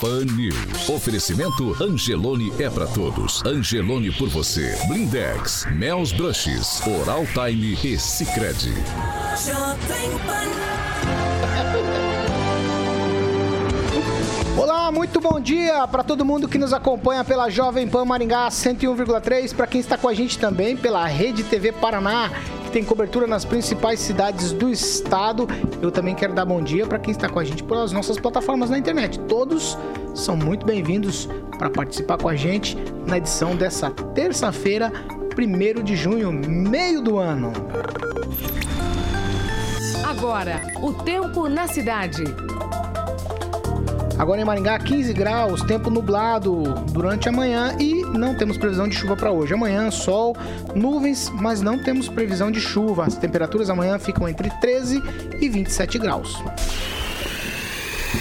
Pan News. Oferecimento Angelone é para todos. Angelone por você. Blindex, Mel's Brushes, Oral Time e Sicredi. Olá, muito bom dia para todo mundo que nos acompanha pela Jovem Pan Maringá 101,3, para quem está com a gente também pela Rede TV Paraná que tem cobertura nas principais cidades do estado. Eu também quero dar bom dia para quem está com a gente pelas nossas plataformas na internet. Todos são muito bem-vindos para participar com a gente na edição dessa terça-feira, 1 de junho, meio do ano. Agora, o tempo na cidade. Agora em Maringá, 15 graus, tempo nublado durante a manhã e não temos previsão de chuva para hoje. Amanhã, sol, nuvens, mas não temos previsão de chuva. As temperaturas amanhã ficam entre 13 e 27 graus.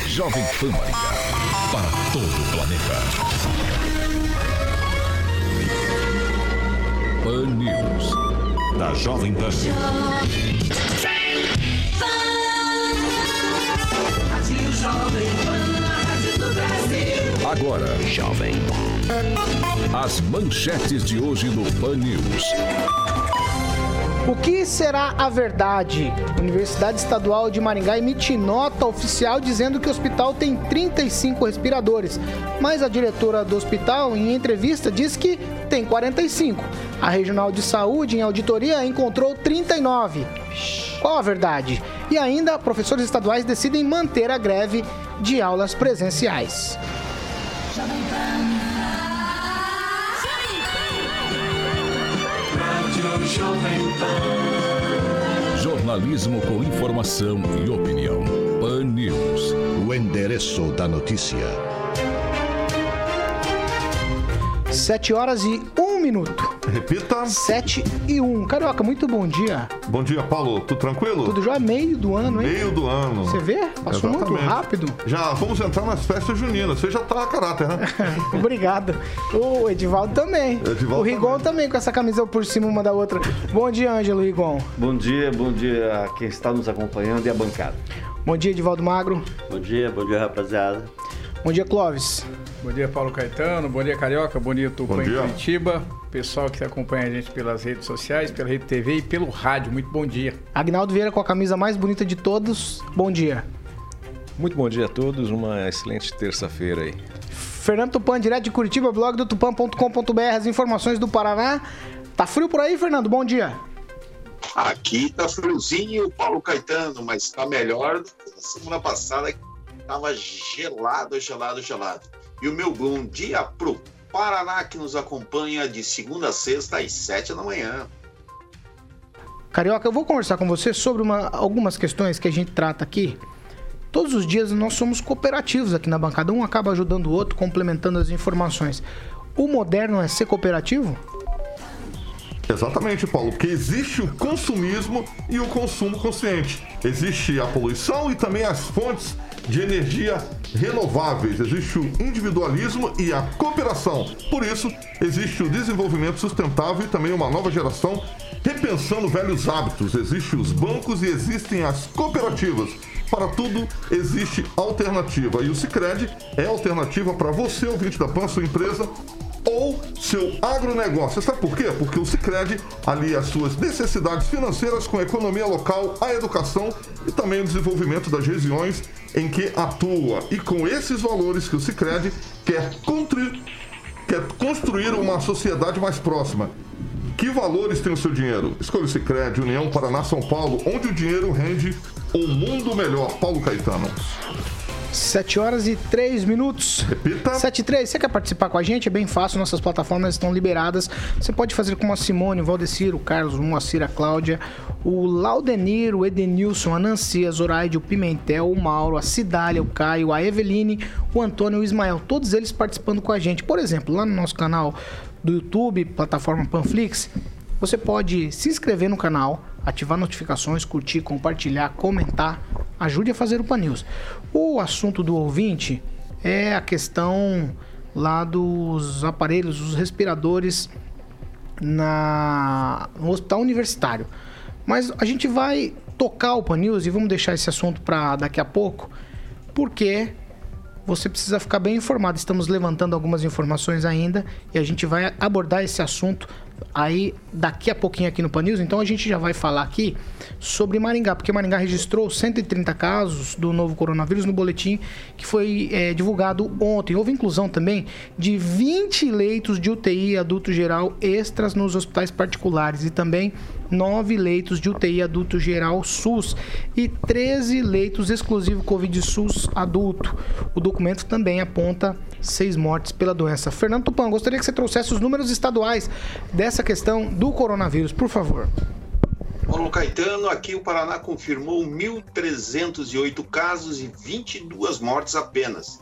Jovem Pan Maringá, para todo o planeta. Pan News, da Jovem Pan. Jovem Pan. Agora, Jovem. As manchetes de hoje no Pan News. O que será a verdade? Universidade Estadual de Maringá emite nota oficial dizendo que o hospital tem 35 respiradores, mas a diretora do hospital, em entrevista, diz que tem 45. A Regional de Saúde, em auditoria, encontrou 39. Qual a verdade? E ainda, professores estaduais decidem manter a greve de aulas presenciais. Jornalismo com informação e opinião. Pan News. O endereço da notícia. Sete horas e um minuto. Repita. 7 e 1. Carioca, muito bom dia. Bom dia, Paulo. Tudo tranquilo? Tudo já é meio do ano, hein? Meio do ano. Você vê? Passou Exatamente. muito rápido. Já vamos entrar nas festas juninas. Você já tá a caráter, né? Obrigado. O Edivaldo também. Edivaldo o Rigon também. também. com essa camisa por cima uma da outra. Bom dia, Ângelo Rigon. Bom dia, bom dia a quem está nos acompanhando e a bancada. Bom dia, Edivaldo Magro. Bom dia, bom dia, rapaziada. Bom dia, Clóvis. Bom dia, Paulo Caetano. Bom dia, Carioca. Bom dia, Tupã em Curitiba. Pessoal que acompanha a gente pelas redes sociais, pela Rede TV e pelo rádio. Muito bom dia. Agnaldo Vieira com a camisa mais bonita de todos. Bom dia. Muito bom dia a todos. Uma excelente terça-feira aí. Fernando Tupan, direto de Curitiba, blog do tupan.com.br. As informações do Paraná. Tá frio por aí, Fernando? Bom dia. Aqui tá friozinho, Paulo Caetano, mas tá melhor do que na semana passada, Tava gelado, gelado, gelado. E o meu bom dia pro Paraná que nos acompanha de segunda a sexta às sete da manhã. Carioca, eu vou conversar com você sobre uma, algumas questões que a gente trata aqui. Todos os dias nós somos cooperativos aqui na bancada, um acaba ajudando o outro, complementando as informações. O moderno é ser cooperativo? Exatamente, Paulo, porque existe o consumismo e o consumo consciente. Existe a poluição e também as fontes de energia renováveis. Existe o individualismo e a cooperação. Por isso, existe o desenvolvimento sustentável e também uma nova geração repensando velhos hábitos. Existem os bancos e existem as cooperativas. Para tudo existe alternativa. E o Cicred é alternativa para você, ouvinte da PAN, sua empresa ou seu agronegócio. Sabe por quê? Porque o Cicred alia as suas necessidades financeiras com a economia local, a educação e também o desenvolvimento das regiões em que atua. E com esses valores que o Cicred quer, quer construir uma sociedade mais próxima. que valores tem o seu dinheiro? Escolha o Cicred, União Paraná São Paulo, onde o dinheiro rende um mundo melhor. Paulo Caetano. 7 horas e 3 minutos. Repita. 7 e 3. Você quer participar com a gente? É bem fácil, nossas plataformas estão liberadas. Você pode fazer como a Simone, o Valdecir, o Carlos, o Moacir, a Cláudia, o Laudenir, o Edenilson, a Nancy, a Zoraide, o Pimentel, o Mauro, a Cidália, o Caio, a Eveline, o Antônio e o Ismael. Todos eles participando com a gente. Por exemplo, lá no nosso canal do YouTube, plataforma Panflix, você pode se inscrever no canal, ativar notificações, curtir, compartilhar, comentar. Ajude a fazer o Pan News. O assunto do ouvinte é a questão lá dos aparelhos, os respiradores na, no hospital universitário. Mas a gente vai tocar o Pan News e vamos deixar esse assunto para daqui a pouco, porque você precisa ficar bem informado. Estamos levantando algumas informações ainda e a gente vai abordar esse assunto aí daqui a pouquinho aqui no Pan News. Então a gente já vai falar aqui sobre Maringá, porque Maringá registrou 130 casos do novo coronavírus no boletim que foi é, divulgado ontem. Houve inclusão também de 20 leitos de UTI adulto geral extras nos hospitais particulares e também 9 leitos de UTI adulto geral SUS e 13 leitos exclusivo Covid SUS adulto. O documento também aponta seis mortes pela doença. Fernando Tupan, gostaria que você trouxesse os números estaduais dessa questão do coronavírus, por favor. Paulo Caetano, aqui o Paraná confirmou 1.308 casos e 22 mortes apenas.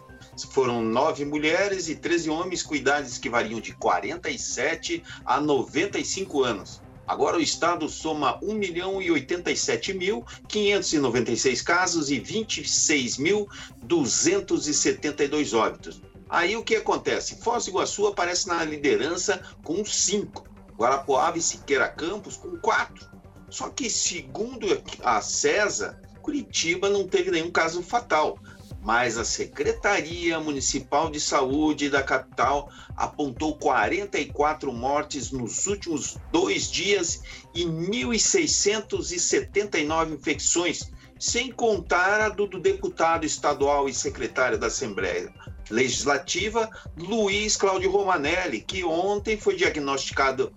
Foram nove mulheres e 13 homens com idades que variam de 47 a 95 anos. Agora o estado soma 1 milhão e 87 mil 596 casos e 26.272 óbitos. Aí o que acontece? Foz do Iguaçu aparece na liderança com 5, Guarapuava e Siqueira Campos com 4. Só que, segundo a CESA, Curitiba não teve nenhum caso fatal mas a Secretaria Municipal de Saúde da capital apontou 44 mortes nos últimos dois dias e 1.679 infecções, sem contar a do, do deputado estadual e secretário da Assembleia Legislativa, Luiz Cláudio Romanelli, que ontem foi diagnosticado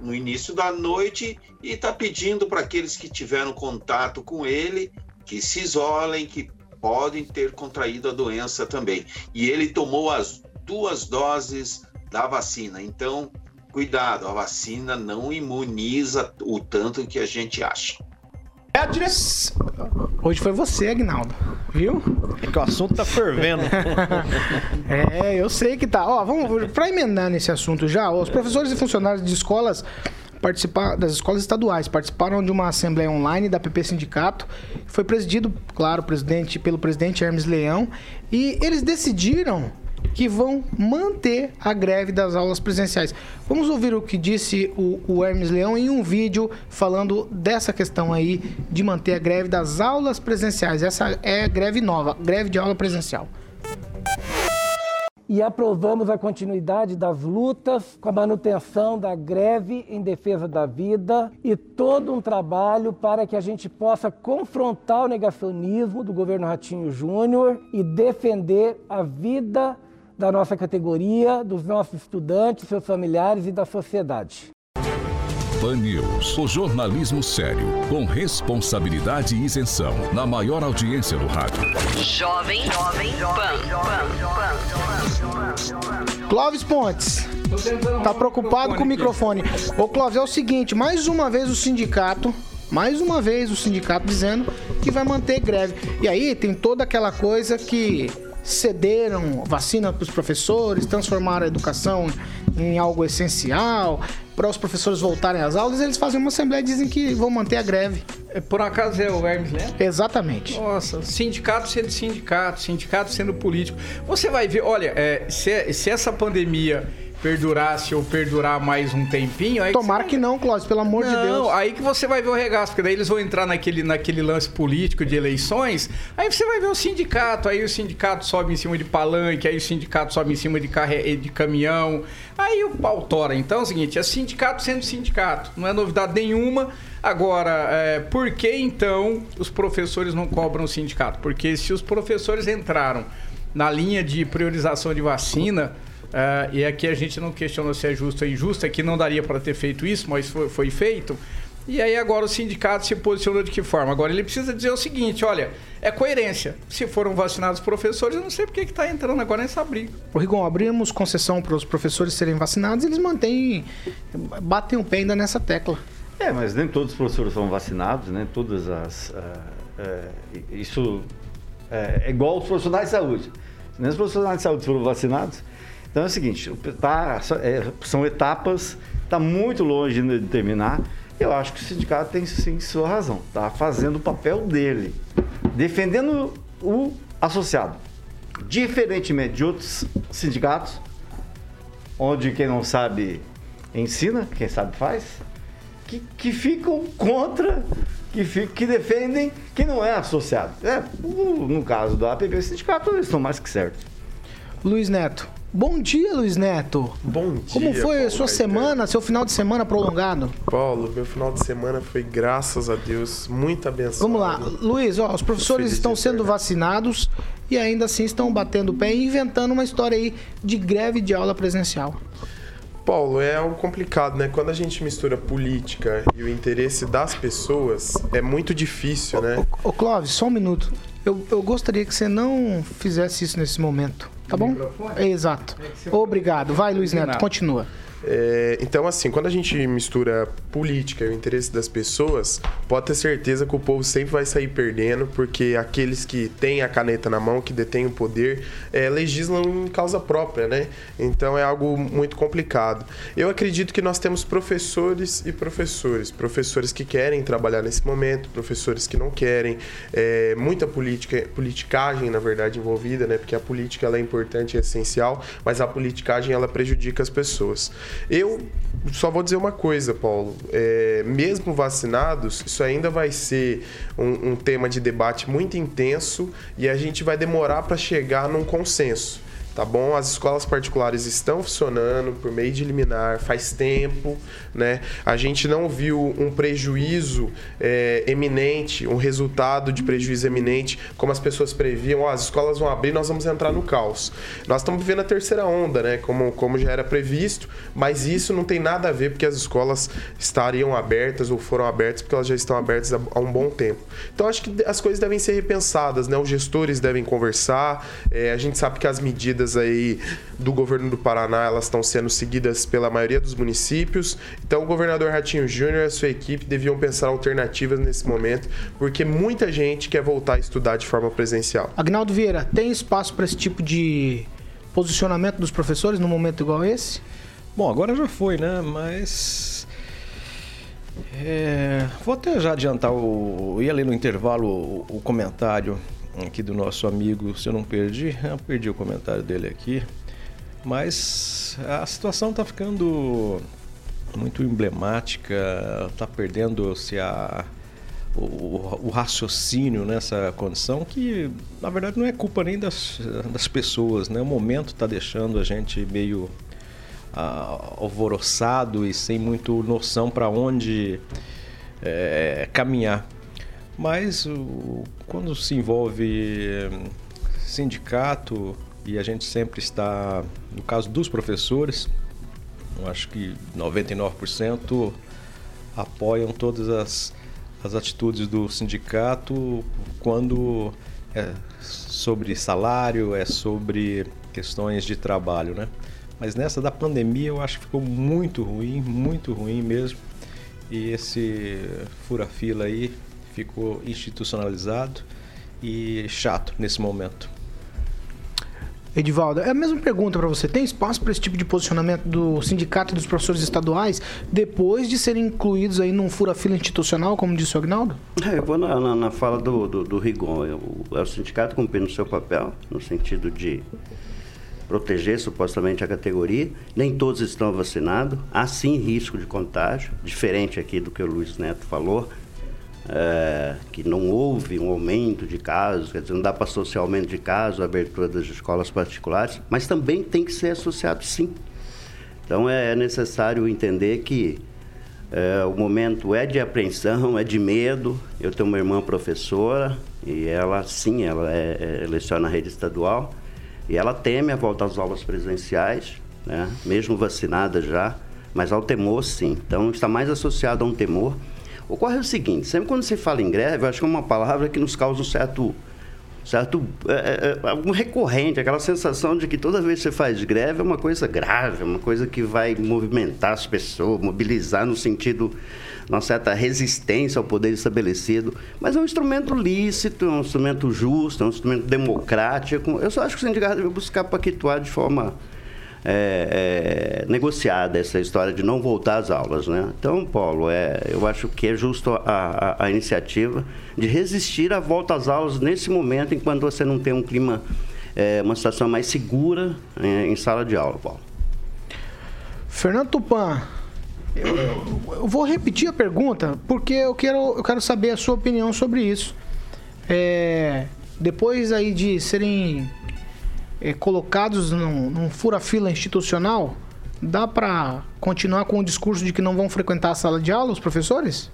no início da noite e está pedindo para aqueles que tiveram contato com ele que se isolem, que podem ter contraído a doença também. E ele tomou as duas doses da vacina. Então, cuidado, a vacina não imuniza o tanto que a gente acha. É a direção. Hoje foi você, Agnaldo. Viu? É que o assunto tá fervendo. é, eu sei que tá. Ó, vamos para emendar nesse assunto já. Os professores e funcionários de escolas participar das escolas estaduais participaram de uma assembleia online da PP Sindicato. Foi presidido, claro, presidente, pelo presidente Hermes Leão. E eles decidiram que vão manter a greve das aulas presenciais. Vamos ouvir o que disse o, o, Hermes Leão em um vídeo falando dessa questão aí de manter a greve das aulas presenciais. Essa é greve nova, greve de aula presencial e aprovamos a continuidade das lutas com a manutenção da greve em defesa da vida e todo um trabalho para que a gente possa confrontar o negacionismo do governo Ratinho Júnior e defender a vida da nossa categoria, dos nossos estudantes, seus familiares e da sociedade. Pan News, o jornalismo sério, com responsabilidade e isenção, na maior audiência do rádio. Jovem, Jovem Pan. Clóvis Pontes. Tá preocupado com o microfone. Ô Clóvis, é o seguinte, mais uma vez o sindicato mais uma vez o sindicato dizendo que vai manter greve. E aí tem toda aquela coisa que cederam vacina para os professores, transformaram a educação em algo essencial, para os professores voltarem às aulas, eles fazem uma assembleia e dizem que vão manter a greve. É, por acaso é o Hermes Lema? Exatamente. Nossa, sindicato sendo sindicato, sindicato sendo político. Você vai ver, olha, é, se, se essa pandemia perdurasse ou perdurar mais um tempinho. Tomara que, que não, Cláudio, pelo amor não, de Deus. Aí que você vai ver o regaço, porque daí eles vão entrar naquele, naquele lance político de eleições. Aí você vai ver o sindicato, aí o sindicato sobe em cima de palanque, aí o sindicato sobe em cima de, carre... de caminhão. Aí o pau tora. Então é o seguinte: é sindicato sendo sindicato. Não é novidade nenhuma. Agora, é, por que então os professores não cobram o sindicato? Porque se os professores entraram na linha de priorização de vacina Uh, e aqui a gente não questiona se é justo ou injusto, é que não daria para ter feito isso, mas foi, foi feito. E aí agora o sindicato se posicionou de que forma? Agora ele precisa dizer o seguinte, olha, é coerência. Se foram vacinados os professores, eu não sei porque está entrando agora nessa briga. O Rigon, abrimos concessão para os professores serem vacinados, eles mantêm, batem o pé ainda nessa tecla. É, mas nem todos os professores são vacinados, né? Todas as... Uh, uh, isso é, é igual os profissionais de saúde. Nem os profissionais de saúde foram vacinados. Então é o seguinte, tá, é, são etapas, está muito longe de terminar. Eu acho que o sindicato tem sim sua razão. Está fazendo o papel dele, defendendo o associado. Diferentemente de outros sindicatos, onde quem não sabe ensina, quem sabe faz, que, que ficam contra, que, fico, que defendem quem não é associado. É, no caso do APB, o sindicato, eles estão mais que certos. Luiz Neto, Bom dia, Luiz Neto. Bom dia. Como foi Paulo, a sua semana, seu final de semana prolongado? Paulo, meu final de semana foi, graças a Deus, muito abençoado. Vamos lá, Luiz, ó, os professores estão sendo vacinados e ainda assim estão batendo o pé e inventando uma história aí de greve de aula presencial. Paulo, é algo complicado, né? Quando a gente mistura política e o interesse das pessoas, é muito difícil, né? Ô, ô Clóvis, só um minuto. Eu, eu gostaria que você não fizesse isso nesse momento. Tá bom? Exato. Obrigado. Vai, Luiz Neto, continua. É, então, assim, quando a gente mistura política e o interesse das pessoas, pode ter certeza que o povo sempre vai sair perdendo, porque aqueles que têm a caneta na mão, que detêm o poder, é, legislam em causa própria, né? Então é algo muito complicado. Eu acredito que nós temos professores e professores. Professores que querem trabalhar nesse momento, professores que não querem. É, muita política, politicagem, na verdade, envolvida, né? Porque a política ela é importante e essencial, mas a politicagem ela prejudica as pessoas. Eu só vou dizer uma coisa, Paulo. É, mesmo vacinados, isso ainda vai ser um, um tema de debate muito intenso e a gente vai demorar para chegar num consenso tá bom? As escolas particulares estão funcionando por meio de liminar faz tempo, né? A gente não viu um prejuízo é, eminente, um resultado de prejuízo eminente, como as pessoas previam. Oh, as escolas vão abrir, nós vamos entrar no caos. Nós estamos vivendo a terceira onda, né? Como, como já era previsto, mas isso não tem nada a ver porque as escolas estariam abertas ou foram abertas porque elas já estão abertas há, um bom tempo. Então acho que as coisas devem ser repensadas, né? Os gestores devem conversar. É, a gente sabe que as medidas medidas aí do governo do Paraná, elas estão sendo seguidas pela maioria dos municípios. Então, o governador Ratinho Júnior e a sua equipe deviam pensar alternativas nesse momento, porque muita gente quer voltar a estudar de forma presencial. Agnaldo Vieira, tem espaço para esse tipo de posicionamento dos professores num momento igual esse? Bom, agora já foi, né? Mas é, vou até já adiantar, o, ia ler no intervalo o, o, comentário aqui do nosso amigo, se eu não perdi, eu perdi o comentário dele aqui, mas a situação está ficando muito emblemática, está perdendo-se a, o, o, raciocínio nessa condição que na verdade não é culpa nem das, das pessoas, né? O momento está deixando a gente meio uh, alvoroçado e sem muito noção para onde é, caminhar. Mas quando se envolve hum, sindicato, e a gente sempre está, no caso dos professores, acho que 99% apoiam todas as, as atitudes do sindicato quando é sobre salário, é sobre questões de trabalho, né? Mas nessa da pandemia eu acho que ficou muito ruim, muito ruim mesmo. E esse fura-fila aí ficou institucionalizado e chato nesse momento. Edivaldo, é a mesma pergunta para você. Tem espaço para esse tipo de posicionamento do sindicato e dos professores estaduais depois de serem incluídos aí num fura-fila institucional, como disse o Agnaldo? É, eu vou na, na, na fala do, do, do Rigon. O, o sindicato cumprindo o seu papel, no sentido de proteger supostamente a categoria. Nem todos estão vacinados. Há sim risco de contágio, diferente aqui do que o Luiz Neto falou é, que não houve um aumento de casos, quer dizer, não dá para associar aumento de casos à abertura das escolas particulares, mas também tem que ser associado sim. Então é necessário entender que é, o momento é de apreensão, é de medo. Eu tenho uma irmã professora e ela, sim, ela é, é, leciona na rede estadual e ela teme a volta às aulas presenciais né? mesmo vacinada já, mas ao temor sim. Então está mais associado a um temor. Ocorre o seguinte, sempre quando se fala em greve, acho que é uma palavra que nos causa um certo certo? É, é, um recorrente, aquela sensação de que toda vez que você faz greve é uma coisa grave, é uma coisa que vai movimentar as pessoas, mobilizar no sentido uma certa resistência ao poder estabelecido. Mas é um instrumento lícito, é um instrumento justo, é um instrumento democrático. Eu só acho que o sindicato deve buscar pactuar de forma é, é, negociada essa história de não voltar às aulas, né? Então, Paulo, é, eu acho que é justo a, a, a, iniciativa de resistir à volta às aulas nesse momento, enquanto você não tem um clima, é, uma situação mais segura é, em sala de aula, Paulo. Fernando Tupan, eu, eu, vou repetir a pergunta porque eu quero, eu quero saber a sua opinião sobre isso. É, depois aí de serem é, colocados num, num fura-fila institucional, dá para continuar com o discurso de que não vão frequentar a sala de aula os professores?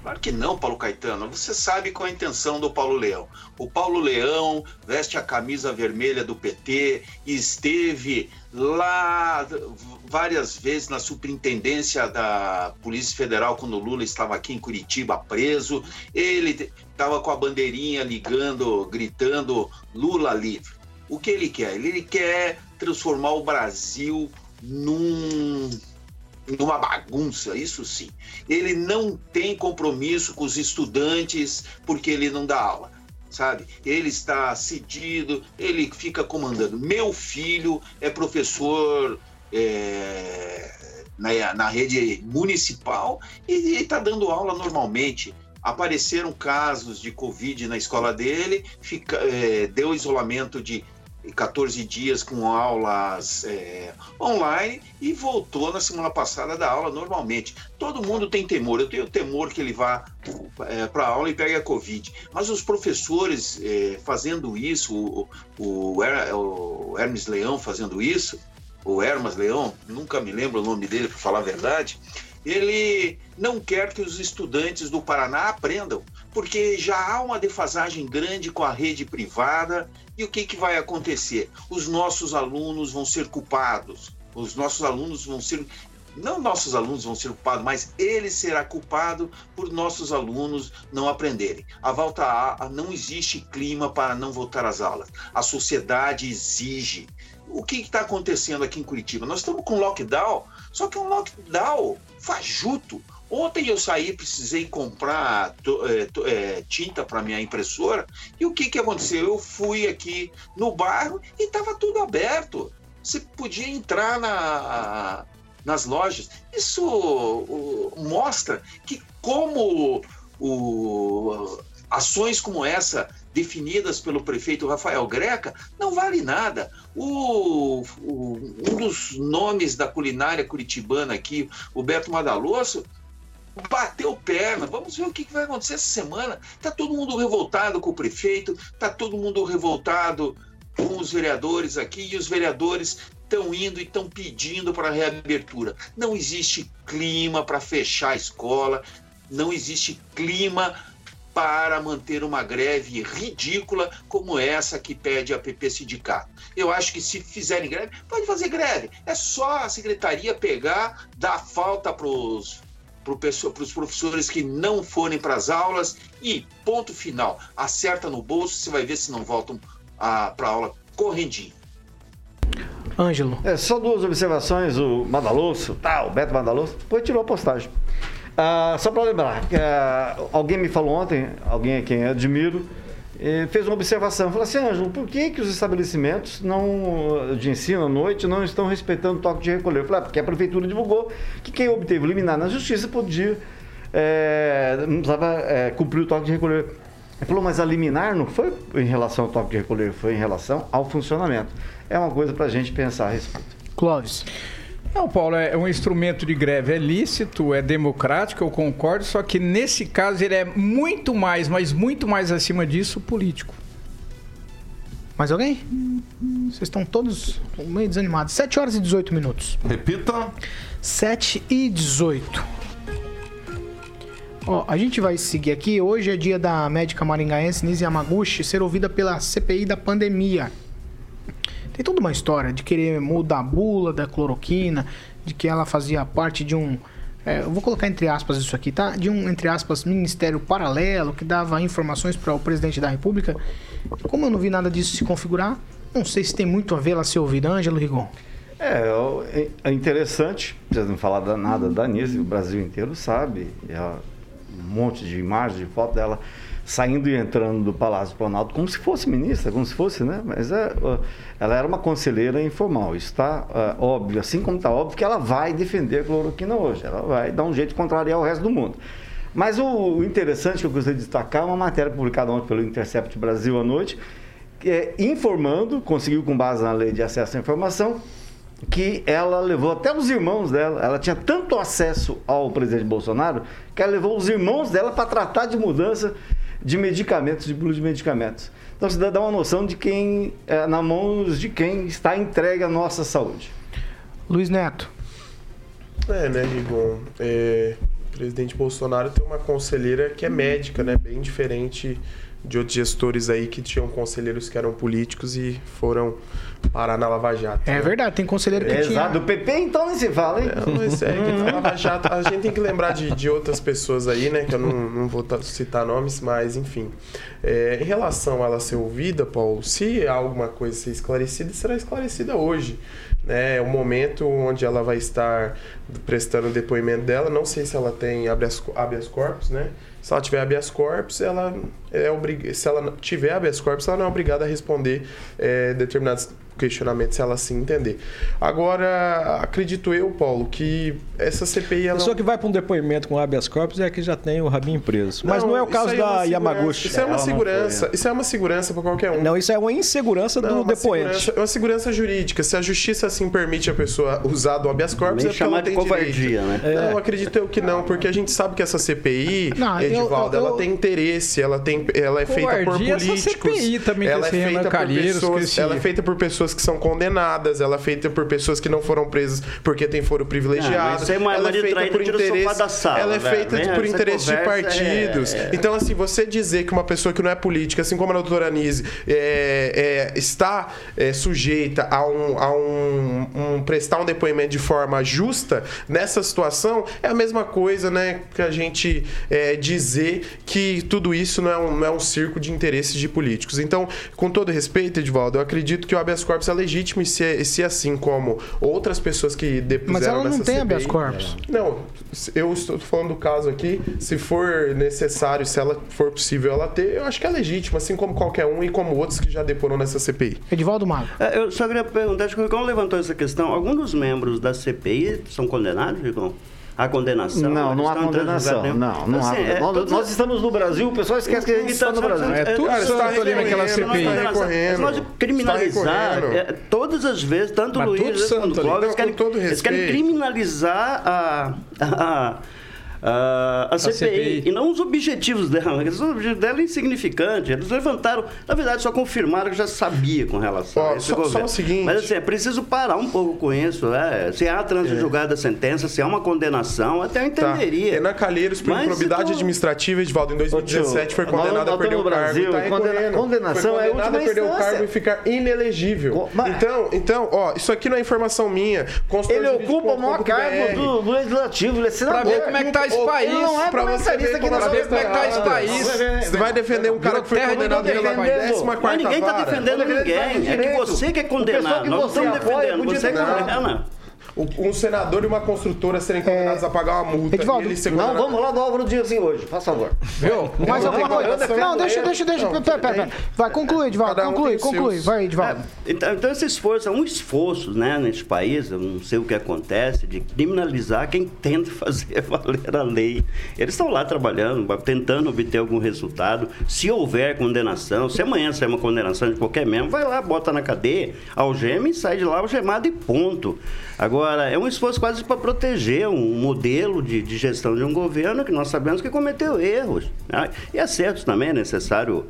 Claro que não, Paulo Caetano. Você sabe qual é a intenção do Paulo Leão. O Paulo Leão veste a camisa vermelha do PT, esteve lá várias vezes na superintendência da Polícia Federal quando o Lula estava aqui em Curitiba preso. Ele estava com a bandeirinha ligando, gritando Lula livre. O que ele quer? Ele quer transformar o Brasil num numa bagunça, isso sim. Ele não tem compromisso com os estudantes porque ele não dá aula, sabe? Ele está cedido, ele fica comandando. Meu filho é professor é, na, na rede municipal e está dando aula normalmente apareceram casos de Covid na escola dele, fica, é, deu isolamento de 14 dias com aulas é, online e voltou na semana passada da aula normalmente. Todo mundo tem temor. Eu tenho temor que ele vá é, para a aula e pegue a Covid. Mas os professores é, fazendo isso, o, o, o, Hermes Leão fazendo isso, o Hermas Leão, nunca me lembro o nome dele para falar a verdade, ele não quer que os estudantes do Paraná aprendam, porque já há uma defasagem grande com a rede privada e o que, que vai acontecer? Os nossos alunos vão ser culpados. Os nossos alunos vão ser. Não nossos alunos vão ser culpados, mas ele será culpado por nossos alunos não aprenderem. A volta a, não existe clima para não voltar às aulas. A sociedade exige. O que está acontecendo aqui em Curitiba? Nós estamos com lockdown, só que um lockdown fajuto. Ontem eu saí, precisei comprar é, é, tinta para minha impressora e o que, que aconteceu? Eu fui aqui no bairro e estava tudo aberto. Você podia entrar na, nas lojas. Isso o, mostra que como o, ações como essa definidas pelo prefeito Rafael Greca não vale nada. O, o, um dos nomes da culinária curitibana aqui, o Beto Madalosso, bateu perna. Vamos ver o que vai acontecer essa semana. Está todo mundo revoltado com o prefeito, está todo mundo revoltado com os vereadores aqui e os vereadores estão indo e estão pedindo para reabertura. Não existe clima para fechar a escola, não existe clima para manter uma greve ridícula como essa que pede a PP Sindicato. Eu acho que se fizerem greve, pode fazer greve. É só a secretaria pegar, dar falta para os para os professores que não forem para as aulas e ponto final. Acerta no bolso, você vai ver se não voltam para a aula correndinho. Ângelo. É, só duas observações. O Madaloso, tá, o Beto Madaloso, depois tirou a postagem. Ah, só para lembrar, ah, alguém me falou ontem, alguém a quem eu admiro, fez uma observação. Falou assim, Ângelo, por que, que os estabelecimentos não, de ensino à noite não estão respeitando o toque de recolher? Eu falei, ah, porque a prefeitura divulgou que quem obteve liminar na justiça podia, é, precisava é, cumprir o toque de recolher. Ele falou, mas a liminar não foi em relação ao toque de recolher, foi em relação ao funcionamento. É uma coisa para a gente pensar a respeito. Clóvis. Não, Paulo, é um instrumento de greve, é lícito, é democrático, eu concordo, só que nesse caso ele é muito mais, mas muito mais acima disso, político. Mais alguém? Vocês estão todos meio desanimados. 7 horas e 18 minutos. Repita. 7 e 18. Ó, a gente vai seguir aqui. Hoje é dia da médica maringaense Nise Yamaguchi ser ouvida pela CPI da pandemia. Tem toda uma história de querer mudar a bula da cloroquina, de que ela fazia parte de um. é, eu vou colocar entre aspas isso aqui, tá? De um, entre aspas, ministério paralelo que dava informações para o presidente da República. Como eu não vi nada disso se configurar, não sei se tem muito a ver ela ser ouvida. Ângelo Rigon. É, é- é interessante, precisa não falar da- nada da Nise, o Brasil inteiro sabe. Um monte de imagens, de foto dela saindo e entrando do Palácio Planalto como se fosse ministra, como se fosse, né? Mas é, ela era uma conselheira informal. Isso está óbvio, assim como está óbvio que ela vai defender a cloroquina hoje. Ela vai dar um jeito de contrariar o resto do mundo. Mas o, o interessante que eu gostaria de destacar é uma matéria publicada ontem pelo Intercept Brasil à noite, é informando, conseguiu com base na lei de acesso à informação, que ela levou até os irmãos dela. Ela tinha tanto acesso ao presidente Bolsonaro que ela levou os irmãos dela para tratar de mudança de medicamentos, de bula de medicamentos. Então, você dá uma noção de quem, é, na mãos de quem está entregue a nossa saúde. Luiz Neto. É, né, Rigon? É, o presidente Bolsonaro tem uma conselheira que é médica, né? Bem diferente de outros gestores aí que tinham conselheiros que eram políticos e foram parar na Lava Jato. É né? verdade, tem conselheiro que tinha. Exato, do PP então nem se fala, hein? Não, mas é que na Lava Jato, a gente tem que lembrar de, de outras pessoas aí, né? Que eu não, não vou ta- citar nomes, mas enfim. É, em relação a ela ser ouvida, Paulo, se há alguma coisa ser esclarecida, será esclarecida hoje. Né? É o momento onde ela vai estar prestando o depoimento dela. Não sei se ela tem habeas, habeas corpus, né? Se ela tiver habeas corpus, ela é obrig... se ela tiver habeas corpus, ela não é obrigada a responder é, determinados questionamentos, se ela assim entender. Agora, acredito eu, Paulo, que essa CPI... A Ela pessoa que vai para um depoimento com habeas corpus é que já tem o rabinho preso. Mas não, é o caso é da segurança- Yamaguchi. Isso é uma Ela não segurança. Isso é uma segurança para qualquer um. Não, isso é uma insegurança do Não, uma depoente. É uma segurança jurídica. Se a justiça assim permite a pessoa usar do habeas corpus, Nem é ela chamar de covardia, direito. né? Não, acredito eu que não, porque a gente sabe que essa CPI, Não, Edivaldo, eu- ela eu- tem interesse, ela, tem, ela é feita por políticos. CPI também que ela é feita por pessoas, ela é feita por pessoas que são condenadas, ela é feita por pessoas que não foram presas porque têm foro Ah, privilegiado. isso aí é uma ela é feita por interesse, da sala, ela é velho. feita por essa interesse de conversa, partidos. é- Então, assim, você dizer que uma pessoa que não é política, assim como a doutora Anise, é, é, está é, sujeita a, um, a um, um- prestar um depoimento de forma justa nessa situação, é a mesma coisa, né, que a gente é, dizer que tudo isso não é, um, não é um circo de interesses de políticos. Então, com todo respeito, Edvaldo, eu acredito que o habeas corpus é legítimo e se, é- se assim como outras pessoas que depuseram Mas ela não tem CPI, habeas corpus. não, eu estou falando do caso aqui. Se for necessário, se ela for possível ela ter, eu acho que é legítimo, assim como qualquer um e como outros que já deporam nessa CPI. Edivaldo Mago. É, Eu só queria perguntar, acho que o Rigon levantou essa questão. Alguns dos membros da CPI são condenados, Rigon? Há condenação? Não, não há condenação. Não, não há. Assim, é, nós, todos- nós estamos no Brasil, o pessoal esquece que a gente está no Brasil. É tudo Cara, tá ali naquela recorrendo, CPI. nós criminalizar, Está é, todas as vezes, tanto Mas o Luiz quanto o. Clóvis, eles querem, eles querem criminalizar a, a, a, a CPI, CPI. e não os objetivos dela. porque Os objetivos dela é insignificante. Eles levantaram, na verdade, só confirmaram que já sabia com relação Ó, a esse só- só governo. o seguinte- Mas assim, é preciso parar um pouco com isso. Né? Se há trânsito julgado da sentença, se há uma condenação, até eu Tá. entenderia. Renan Calheiros, por Mas improbidade então- administrativa, Edvaldo, em 2017 foi nós a perder o cargo. Brasil, e tá condena- condenação foi é a a perder o instância. cargo e ficar inelegível. Mas- Então, então, ó, isso aqui não é informação minha. Ele ocupa o maior cargo do, do legislativo, ele é Pra senador. ver como é que tá esse país. Não é Pra você comentarista ver na ela ver como é que tá esse país. Você vai defender um cara que foi de condenado pela décima Mas quarta ninguém está vara. defendendo ele ninguém. tá É que você quer O pessoal condenar. que Nós estamos defendendo. Você ter- condena. Um senador e uma construtora serem condenados a pagar uma multa. Edivaldo, e ele ser Não, vamos lá do Álvaro Dias assim hoje, faz favor. Viu? Mais não alguma coisa? Não, deixa, deixa, deixa. Não, Pera, pera, pera. Vai, conclui, Edivaldo. Um Conclui, conclui. seus. Vai, Edivaldo. Então, então esse esforço é um esforço, né, nesse país, eu não sei o que acontece, de criminalizar quem tenta fazer valer a lei. Eles estão lá trabalhando, tentando obter algum resultado. Se houver condenação, se amanhã sair uma condenação de qualquer membro, vai lá, bota na cadeia, algema e sai de lá algemado e ponto. Agora, é um esforço quase para proteger um modelo de, de gestão de um governo que nós sabemos que cometeu erros. né? E acertos também é necessário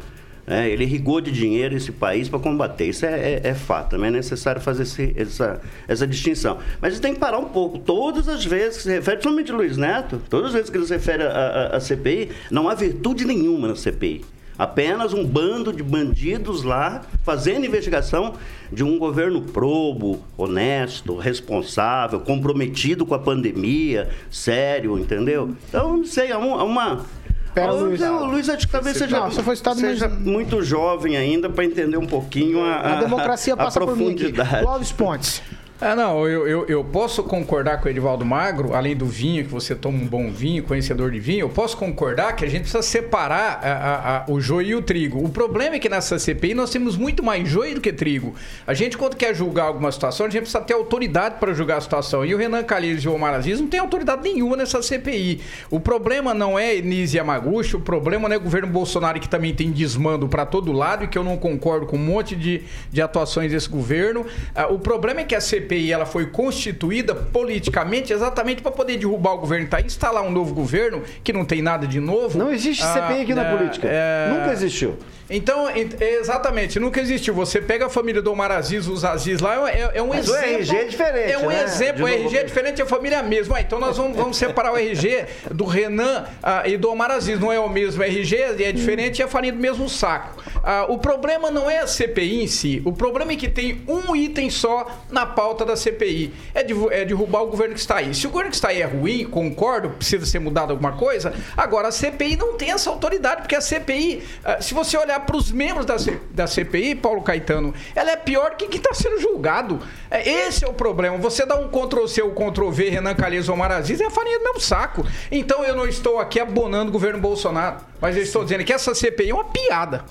é, ele rigou de dinheiro esse país para combater. Isso é, é- é fato. Também é necessário fazer esse- essa, essa distinção. Mas tem que parar um pouco. Todas as vezes que se refere, principalmente Luiz Neto, todas as vezes que ele se refere à CPI, não há virtude nenhuma na CPI. Apenas um bando de bandidos lá fazendo investigação de um governo probo, honesto, responsável, comprometido com a pandemia, sério, entendeu? Então, não sei, é uma. é uma Pera, o Luiz. Luiz, Luiz acho que talvez seja, Não, você foi citado seja muito jovem ainda para entender um pouquinho a, A democracia passa a por mim aqui. profundidade. Clóvis Pontes. É, não, eu, eu, eu posso concordar com o Edivaldo Magro, além do vinho, que você toma um bom vinho, conhecedor de vinho, eu posso concordar que a gente precisa separar a- a- a- o joio e o trigo. O problema é que nessa CPI nós temos muito mais joio do que trigo. A gente, quando quer julgar alguma situação, a gente precisa ter autoridade para julgar a situação. E o Renan Calheiros e o Omar Aziz não têm autoridade nenhuma nessa CPI. O problema não é Enise Yamaguchi, o problema não é o governo Bolsonaro, que também tem desmando para todo lado e que eu não concordo com um monte de, de atuações desse governo. Ah, o problema é que a CPI ela foi constituída politicamente exatamente para poder derrubar o governo que tá instalar um novo governo que não tem nada de novo. Não existe CPI aqui na é, política. é, Nunca existiu. Então, ent- exatamente, nunca existiu. Você pega a família do Omar Aziz, os Aziz lá, é, é um Mas o exemplo. RG é diferente, É um né? exemplo. O RG é diferente, a família é a mesma. Ah, então nós vamos, vamos separar o RG do Renan ah, e do Omar Aziz. Não é o mesmo RG, é diferente e é farinha do mesmo saco. Ah, o problema não é a CPI em si. O problema é que tem um item só na pauta da CPI. É, de, é derrubar o governo que está aí. Se o governo que está aí é ruim, concordo, precisa ser mudado alguma coisa. Agora, a CPI não tem essa autoridade, porque a CPI, ah, se você olhar para os membros da, C- da CPI, Paulo Caetano, ela é pior que quem está sendo julgado. É, esse é o problema. Você dá um Ctrl-C ou Ctrl-V, Renan Calheiros ou Omar Aziz, é a farinha do mesmo saco. Então eu não estou aqui abonando o governo Bolsonaro, mas eu estou dizendo que essa CPI é uma piada.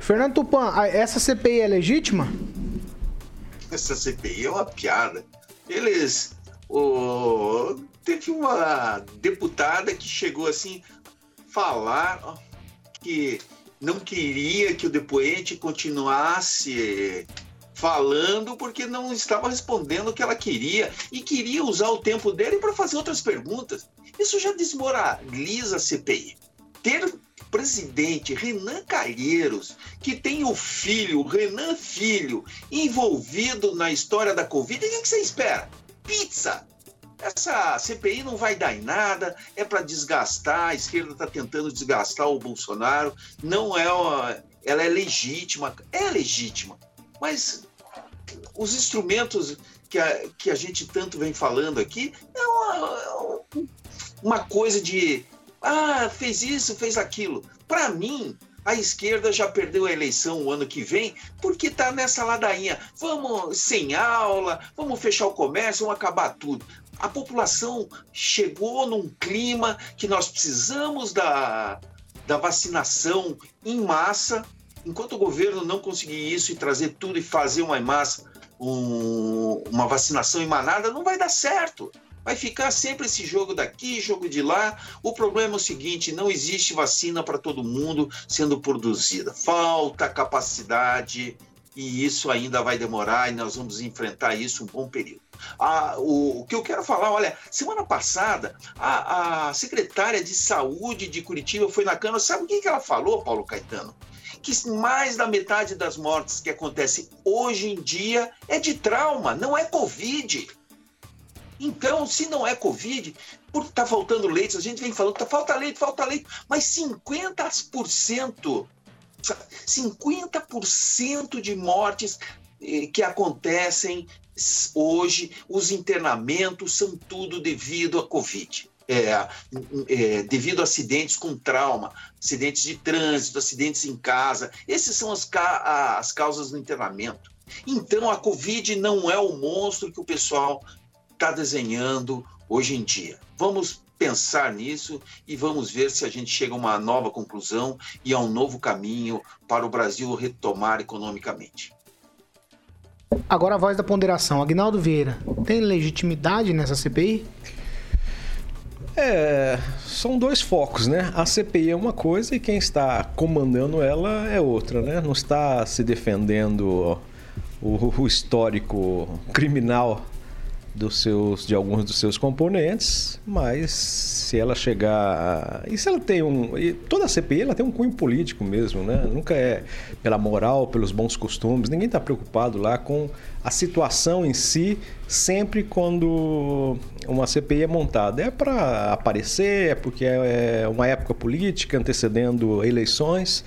Fernando Tupan, essa CPI é legítima? Essa CPI é uma piada. Eles. o- teve uma deputada que chegou assim, falar que não queria que o depoente continuasse falando porque não estava respondendo o que ela queria e queria usar o tempo dele para fazer outras perguntas. Isso já desmoraliza a CPI. Ter presidente Renan Calheiros, que tem o filho, Renan Filho, envolvido na história da Covid, o que que você espera? Pizza! Essa CPI não vai dar em nada, é para desgastar, a esquerda está tentando desgastar o Bolsonaro, não é uma, ela é legítima, é legítima, mas os instrumentos que a, que a gente tanto vem falando aqui é uma, uma coisa de ah, fez isso, fez aquilo. Para mim, a esquerda já perdeu a eleição o ano que vem porque está nessa ladainha. Vamos sem aula, vamos fechar o comércio, vamos acabar tudo. A população chegou num clima que nós precisamos da, da vacinação em massa. Enquanto o governo não conseguir isso e trazer tudo e fazer uma massa, um- uma vacinação em manada, não vai dar certo. Vai ficar sempre esse jogo daqui, jogo de lá. O problema é o seguinte: não existe vacina para todo mundo sendo produzida. Falta capacidade e isso ainda vai demorar e nós vamos enfrentar isso um bom período. Ah, o, o que eu quero falar, olha, semana passada a, a secretária de saúde de Curitiba foi na Câmara. Sabe o que, ela falou, Paulo Caetano? Que mais da metade das mortes que acontecem hoje em dia é de trauma, não é Covid. Então, se não é Covid, por estar faltando leite, a gente vem falando tá, falta leite, falta leite, mas 50%, 50% de mortes eh, que acontecem hoje, os internamentos são tudo devido à Covid. É, é, devido a acidentes com trauma, acidentes de trânsito, acidentes em casa. Essas são as, ca- as causas do internamento. Então, a Covid não é o monstro que o pessoal está desenhando hoje em dia. Vamos pensar nisso e vamos ver se a gente chega a uma nova conclusão e a um novo caminho para o Brasil retomar economicamente. Agora a voz da ponderação. Agnaldo Vieira, tem legitimidade nessa CPI? É, são dois focos, né? A CPI é uma coisa e quem está comandando ela é outra, né? Não está se defendendo o, o histórico criminal dos seus, de alguns dos seus componentes, mas se ela chegar. E se ela tem um. E toda a CPI ela tem um cunho político mesmo, né? Nunca é pela moral, pelos bons costumes. Ninguém está preocupado lá com a situação em si, sempre quando uma CPI é montada. É para aparecer, é porque é uma época política antecedendo eleições.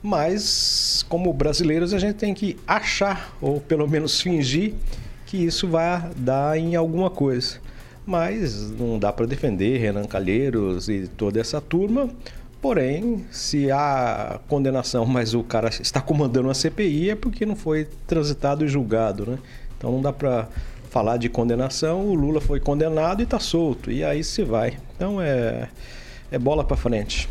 Mas, como brasileiros, a gente tem que achar, ou pelo menos fingir, que isso vai dar em alguma coisa. Mas não dá para defender Renan Calheiros e toda essa turma. Porém, se há condenação, mas o cara está comandando a CPI, é porque não foi transitado e julgado, né? Então não dá para falar de condenação. O Lula foi condenado e está solto. E aí se vai. Então é, é bola para frente.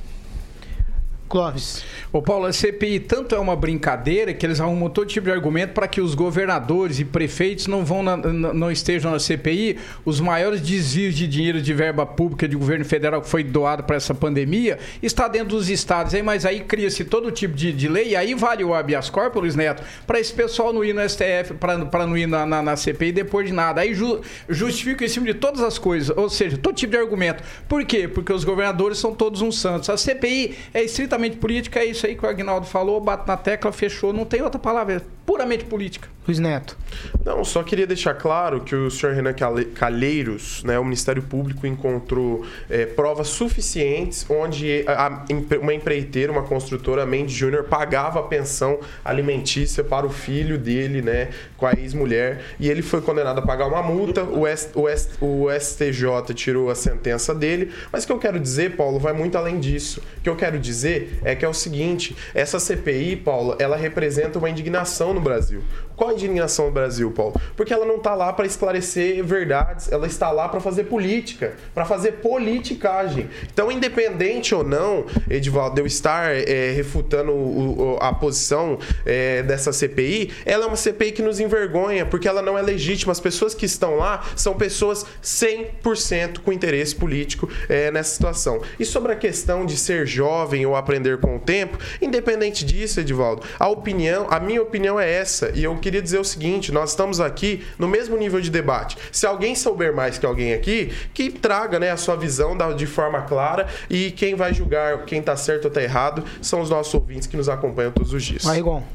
Clóvis. Ô Paulo, a CPI tanto é uma brincadeira que eles arrumam todo tipo de argumento para que os governadores e prefeitos não vão na, não estejam na CPI. Os maiores desvios de dinheiro de verba pública de governo federal que foi doado para essa pandemia está dentro dos estados. Aí, mas aí cria-se todo tipo de, de lei e aí vale o habeas corpus, Neto, para esse pessoal não ir no STF, para não ir na, na, na, CPI depois de nada. Aí ju, justifica em cima de todas as coisas, ou seja, todo tipo de argumento. Por quê? Porque os governadores são todos uns santos. A CPI é estritamente política, é isso aí que o Agnaldo falou, bate na tecla, fechou, não tem outra palavra, puramente política. Luiz Neto. Não, só queria deixar claro que o senhor Renan Calheiros, né, o Ministério Público encontrou é, provas suficientes onde a, uma empreiteira, uma construtora, a Mendes Júnior, pagava a pensão alimentícia para o filho dele, né, com a ex-mulher, e ele foi condenado a pagar uma multa, o, S, o, S, o STJ tirou a sentença dele, mas o que eu quero dizer, Paulo, vai muito além disso. O que eu quero dizer é que é o seguinte, essa CPI, Paulo, ela representa uma indignação no Brasil. Qual a indignação do Brasil, Paulo? Porque ela não está lá para esclarecer verdades, ela está lá para fazer política, para fazer politicagem. Então, independente ou não, Edivaldo, eu estar é, refutando o, a posição é, dessa CPI, ela é uma CPI que nos envergonha, porque ela não é legítima. As pessoas que estão lá são pessoas 100% com interesse político é, nessa situação. E sobre a questão de ser jovem ou aprender com o tempo, independente disso, Edivaldo, a opinião, a minha opinião é essa, e eu queria dizer o seguinte: nós estamos aqui no mesmo nível de debate. Se alguém souber mais que alguém aqui, que traga né, a sua visão de forma clara e quem vai julgar quem está certo ou está errado são os nossos ouvintes que nos acompanham todos os dias.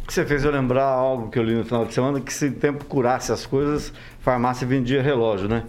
O que você fez eu lembrar algo que eu li no final de semana, que se o tempo curasse as coisas, farmácia vendia relógio, né?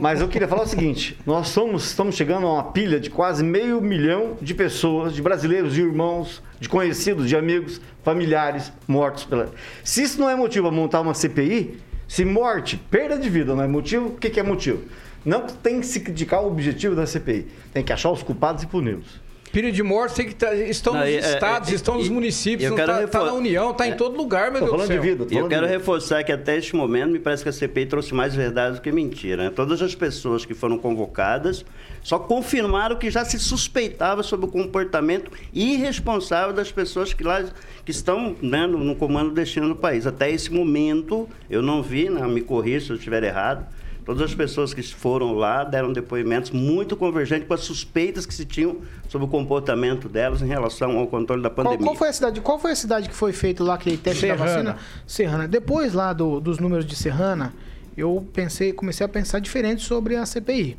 Mas eu queria falar o seguinte: nós somos, estamos chegando a uma pilha de quase meio milhão de pessoas, de brasileiros, de irmãos, de conhecidos, de amigos, familiares mortos pela. Se isso não é motivo para montar uma CPI, se morte, perda de vida não é motivo, o que, que é motivo? Não tem que se criticar o objetivo da CPI, tem que achar os culpados e puni-los. Pilha de morte tem que tá, estão não, nos é, estados, é, estão nos municípios, está refor... tá na União, está é, em todo lugar, meu Deus do céu. De vida, eu quero reforçar que até este momento me parece que a CPI trouxe mais verdade do que mentira. Né? Todas as pessoas que foram convocadas só confirmaram que já se suspeitava sobre o comportamento irresponsável das pessoas que lá que estão né, no, no comando do destino do país. Até esse momento eu não vi, né, me corrija se eu estiver errado, Todas as pessoas que foram lá deram depoimentos muito convergentes com as suspeitas que se tinham sobre o comportamento delas em relação ao controle da pandemia. Qual, qual foi a cidade? Qual foi a cidade que foi feito lá aquele teste Serrana. da vacina? Serrana. Depois lá do, dos números de Serrana, eu pensei, comecei a pensar diferente sobre a CPI.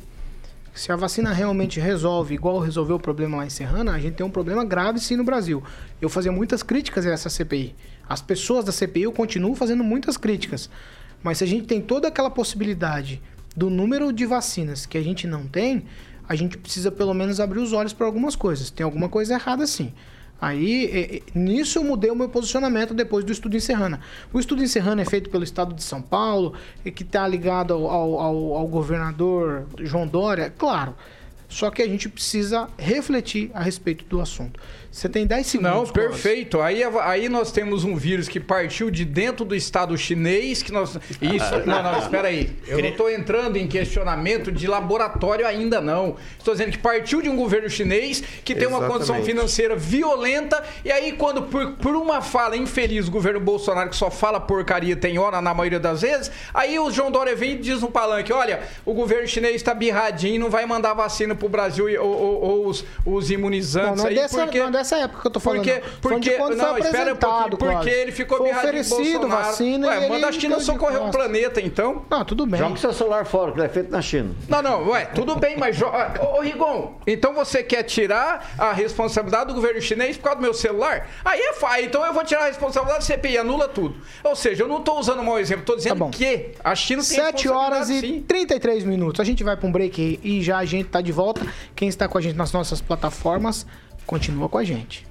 Se a vacina realmente resolve igual resolveu o problema lá em Serrana, a gente tem um problema grave sim no Brasil. Eu fazia muitas críticas a essa CPI. As pessoas da CPI eu continuo fazendo muitas críticas. Mas se a gente tem toda aquela possibilidade do número de vacinas que a gente não tem, a gente precisa pelo menos abrir os olhos para algumas coisas. Tem alguma coisa errada sim. Aí, nisso eu mudei o meu posicionamento depois do estudo em Serrana. O estudo em Serrana é feito pelo estado de São Paulo, e que está ligado ao, ao, ao governador João Dória, claro. Só que a gente precisa refletir a respeito do assunto. Você tem 10 segundos. Não, perfeito. Aí, aí nós temos um vírus que partiu de dentro do Estado chinês, que nós. Isso. não, não, espera aí. Eu não estou entrando em questionamento de laboratório ainda, não. Estou dizendo que partiu de um governo chinês que tem uma condição financeira violenta, e aí, quando, por, por uma fala infeliz, o governo Bolsonaro, que só fala porcaria, tem hora na maioria das vezes, aí o João Dória vem e diz no palanque: olha, o governo chinês está birradinho, não vai mandar vacina vindo pro Brasil ou, ou- ou os, os imunizantes Não, não é aí, dessa- porque... não é dessa época que eu tô falando, Porque, de porque, quando foi não, espera um pouquinho, porque ele ficou Foi birradinho oferecido vacina e Ué, ele manda a China socorrer o planeta, então. Não, tudo bem. Joga o seu celular fora, que ele é feito na China. Não, não, ué, tudo bem, mas. jo- Ô, Rigon, então você quer tirar a responsabilidade do governo chinês por causa do meu celular? Aí é fa- então eu vou tirar a responsabilidade do CPI, anula tudo. Ou seja, eu não tô usando um mau exemplo, tô dizendo que a China tem 7 horas e sim. 33 minutos. A gente vai para um break e já a gente tá de volta. Quem está com a gente nas nossas plataformas, continua com a gente.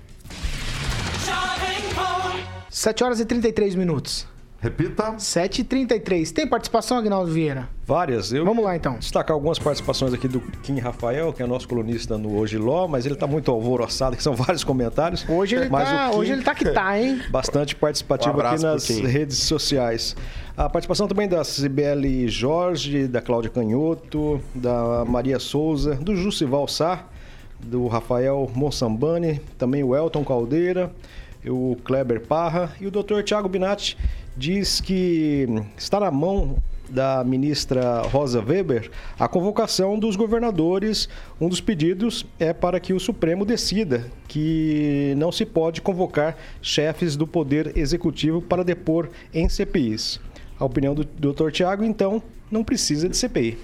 7 horas e 33 minutos. Repita. 7 e 33. Tem participação, Agnaldo Vieira? Várias. Eu Vamos lá, então. Destacar algumas participações aqui do Kim Rafael, que é nosso colunista no Hoje Ló, mas ele está muito alvoroçado, que são vários comentários. Hoje ele, tá, Kim- hoje ele tá que tá, hein? Bastante participativo Um aqui nas redes sociais. A participação também da Cibele Jorge, da Cláudia Canhoto, da Maria Souza, do Jussival Sá, do Rafael Moçambani, também o Elton Caldeira, o Kleber Parra e o Dr. Tiago Binatti diz que está na mão da ministra Rosa Weber a convocação dos governadores. Um dos pedidos é para que o Supremo decida que não se pode convocar chefes do Poder Executivo para depor em CPIs. A opinião do Dr. Tiago, então, não precisa de CPI.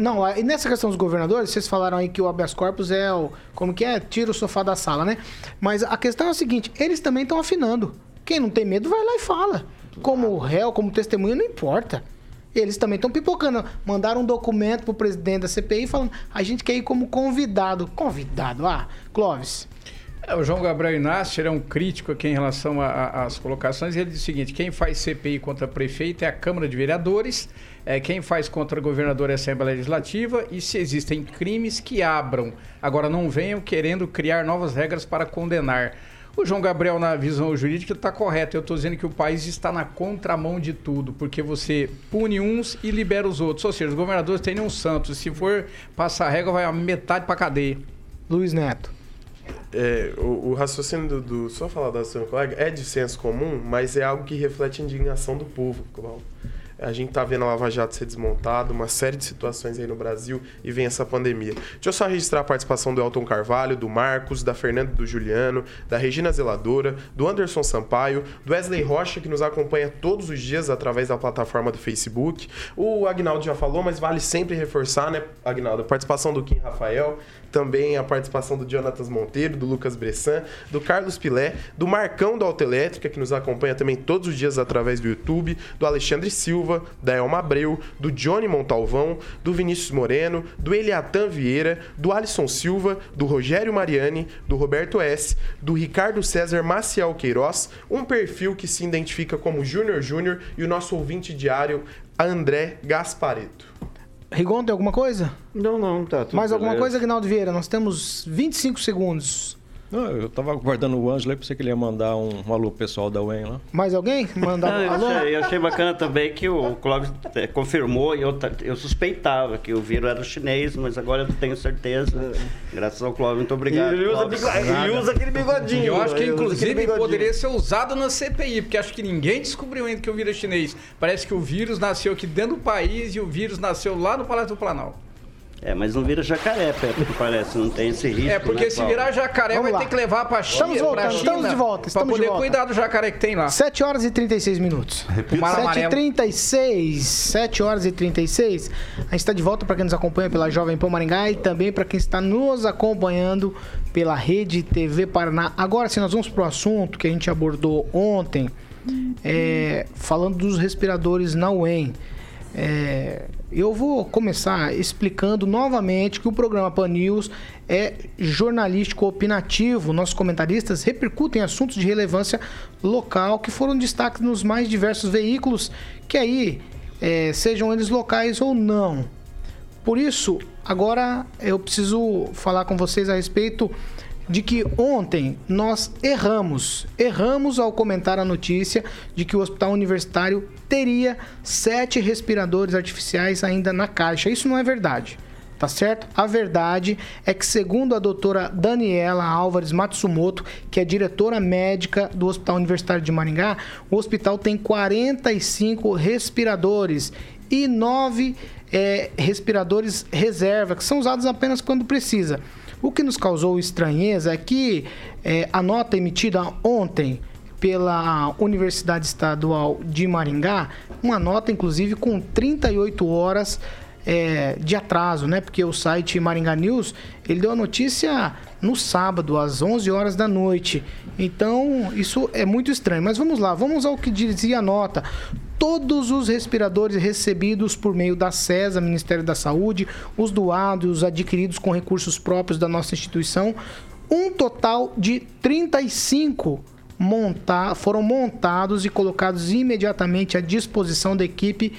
Não, e nessa questão dos governadores, vocês falaram aí que o habeas corpus é o. Como que é? Tira o sofá da sala, né? Mas a questão é a seguinte: eles também estão afinando. Quem não tem medo vai lá e fala. Como réu, como testemunha, não importa. Eles também estão pipocando. Mandaram um documento pro presidente da CPI falando: a gente quer ir como convidado. Convidado? Ah, Clóvis. É, o João Gabriel Inácio é um crítico aqui em relação às colocações. Ele diz o seguinte: quem faz CPI contra prefeito é a Câmara de Vereadores, é, quem faz contra governador é a Assembleia Legislativa, e se existem crimes que abram. Agora não venham querendo criar novas regras para condenar. O João Gabriel, na visão jurídica, está correto. Eu estou dizendo que o país está na contramão de tudo, porque você pune uns e libera os outros. Ou seja, os governadores têm nenhum santo. Se for passar a regra, vai a metade para cadeia. Luiz Neto. É, o, o raciocínio do, do- Só falar do do colega é de senso comum, mas é algo que reflete a indignação do povo, Cláudio. A gente tá vendo a Lava Jato ser desmontada, uma série de situações aí no Brasil e vem essa pandemia. Deixa eu só registrar a participação do Elton Carvalho, do Marcos, da Fernanda do Juliano, da Regina Zeladora, do Anderson Sampaio, do Wesley Rocha, que nos acompanha todos os dias através da plataforma do Facebook. O Agnaldo já falou, mas vale sempre reforçar, né, Agnaldo? A participação do Kim Rafael, também a participação do Jonatas Monteiro, do Lucas Bressan, do Carlos Pilé, do Marcão da Autoelétrica, que nos acompanha também todos os dias através do YouTube, do Alexandre Silva, da Elma Abreu, do Johnny Montalvão, do Vinícius Moreno, do Eliatan Vieira, do Alisson Silva, do Rogério Mariani, do Roberto S., do Ricardo César Maciel Queiroz, um perfil que se identifica como Júnior Júnior e o nosso ouvinte diário, André Gaspareto. Rigon, tem alguma coisa? Não, não, tá tudo Mais alguma beleza. coisa, Agnaldo Vieira? Nós temos 25 segundos. Não, eu tava guardando o Ângelo aí, pensei que ele ia mandar um, um alô pro pessoal da UEM lá. Mais alguém? Mandar eu, alô? achei, eu achei bacana também que o Clóvis eh, confirmou e eu, eu suspeitava que o vírus era chinês, mas agora eu tenho certeza. Graças ao Clóvis, muito obrigado. E ele usa, Clóvis. bigo- ele usa aquele bigodinho. Eu acho que, inclusive, poderia ser usado na CPI, porque acho que ninguém descobriu ainda que o vírus é chinês. Parece que o vírus nasceu aqui dentro do país e o vírus nasceu lá no Palácio do Planalto. É, mas não vira jacaré, pelo que parece, não tem esse risco. É, porque né, se virar jacaré, Vamos vai lá. ter que levar pra China. Estamos voltando, pra China, estamos de volta, estamos pra de poder volta. cuidar do jacaré que tem lá. 7 horas e 36 minutos. O mar 7 e amarelo. 36, 7 horas e 36. A gente está de volta para quem nos acompanha pela Jovem Pan Maringá e também para quem está nos acompanhando pela Rede TV Paraná. Agora sim, nós vamos para o assunto que a gente abordou ontem, é, falando dos respiradores na UEM. É, eu vou começar explicando novamente que o programa Pan News é jornalístico opinativo. Nossos comentaristas repercutem assuntos de relevância local que foram destaques nos mais diversos veículos, que aí é, sejam eles locais ou não. Por isso, agora eu preciso falar com vocês a respeito de que ontem nós erramos. Erramos ao comentar a notícia de que o hospital universitário teria sete respiradores artificiais ainda na caixa. Isso não é verdade. Tá certo? A verdade é que, segundo a doutora Daniela Álvares Matsumoto, que é diretora médica do Hospital Universitário de Maringá, o hospital tem 45 respiradores e nove é, respiradores reserva, que são usados apenas quando precisa. O que nos causou estranheza é que é, a nota emitida ontem pela Universidade Estadual de Maringá, uma nota inclusive com 38 horas é, de atraso, né? Porque o site Maringá News, ele deu a notícia no sábado, às 11 horas da noite. Então, isso é muito estranho. Mas vamos lá, vamos ao que dizia a nota. Todos os respiradores recebidos por meio da CESA, Ministério da Saúde, os doados, os adquiridos com recursos próprios da nossa instituição, um total de 35 montar, foram montados e colocados imediatamente à disposição da equipe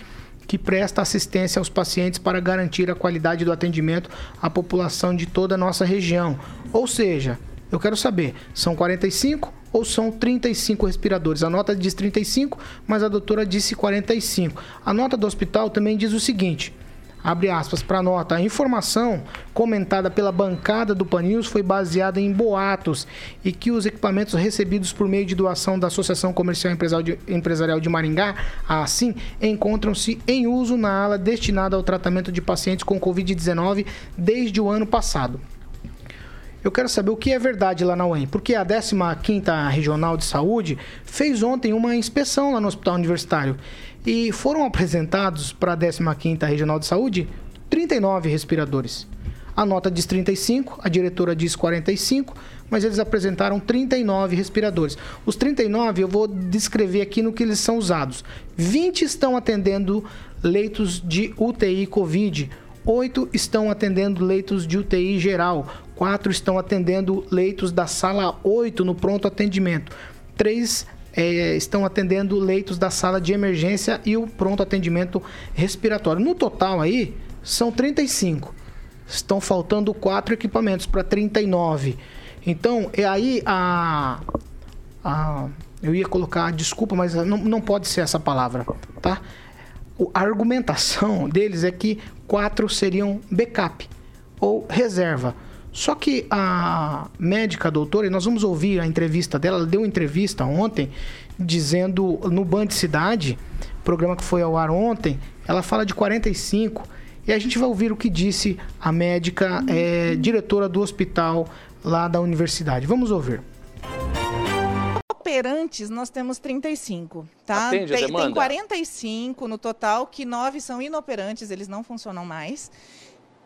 que presta assistência aos pacientes para garantir a qualidade do atendimento à população de toda a nossa região. Ou seja, eu quero saber, são 45 ou são 35 respiradores? A nota diz 35, mas a doutora disse 45. A nota do hospital também diz o seguinte: abre aspas para a nota, a informação comentada pela bancada do Panils foi baseada em boatos e que os equipamentos recebidos por meio de doação da Associação Comercial Empresarial de Maringá, assim, encontram-se em uso na ala destinada ao tratamento de pacientes com Covid-19 desde o ano passado. Eu quero saber o que é verdade lá na UEM, porque a 15ª Regional de Saúde fez ontem uma inspeção lá no Hospital Universitário e foram apresentados para a 15ª Regional de Saúde 39 respiradores. A nota diz 35, a diretora diz 45, mas eles apresentaram 39 respiradores. Os 39 eu vou descrever aqui no que eles são usados. 20 estão atendendo leitos de UTI Covid, 8 estão atendendo leitos de UTI geral, 4 estão atendendo leitos da sala 8 no pronto atendimento, 3 é, estão atendendo leitos da sala de emergência e o pronto atendimento respiratório. No total aí, são 35. Estão faltando quatro equipamentos para 39. Então, é aí a, a. Eu ia colocar, desculpa, mas não, não pode ser essa palavra, tá? A argumentação deles é que quatro seriam backup ou reserva. Só que a médica a doutora, e nós vamos ouvir a entrevista dela, ela deu uma entrevista ontem, dizendo no Band Cidade, programa que foi ao ar ontem, ela fala de 45. E a gente vai ouvir o que disse a médica é, diretora do hospital lá da universidade. Vamos ouvir operantes nós temos 35, tá? Atende tem, a demanda? tem 45 no total, que 9 são inoperantes, eles não funcionam mais.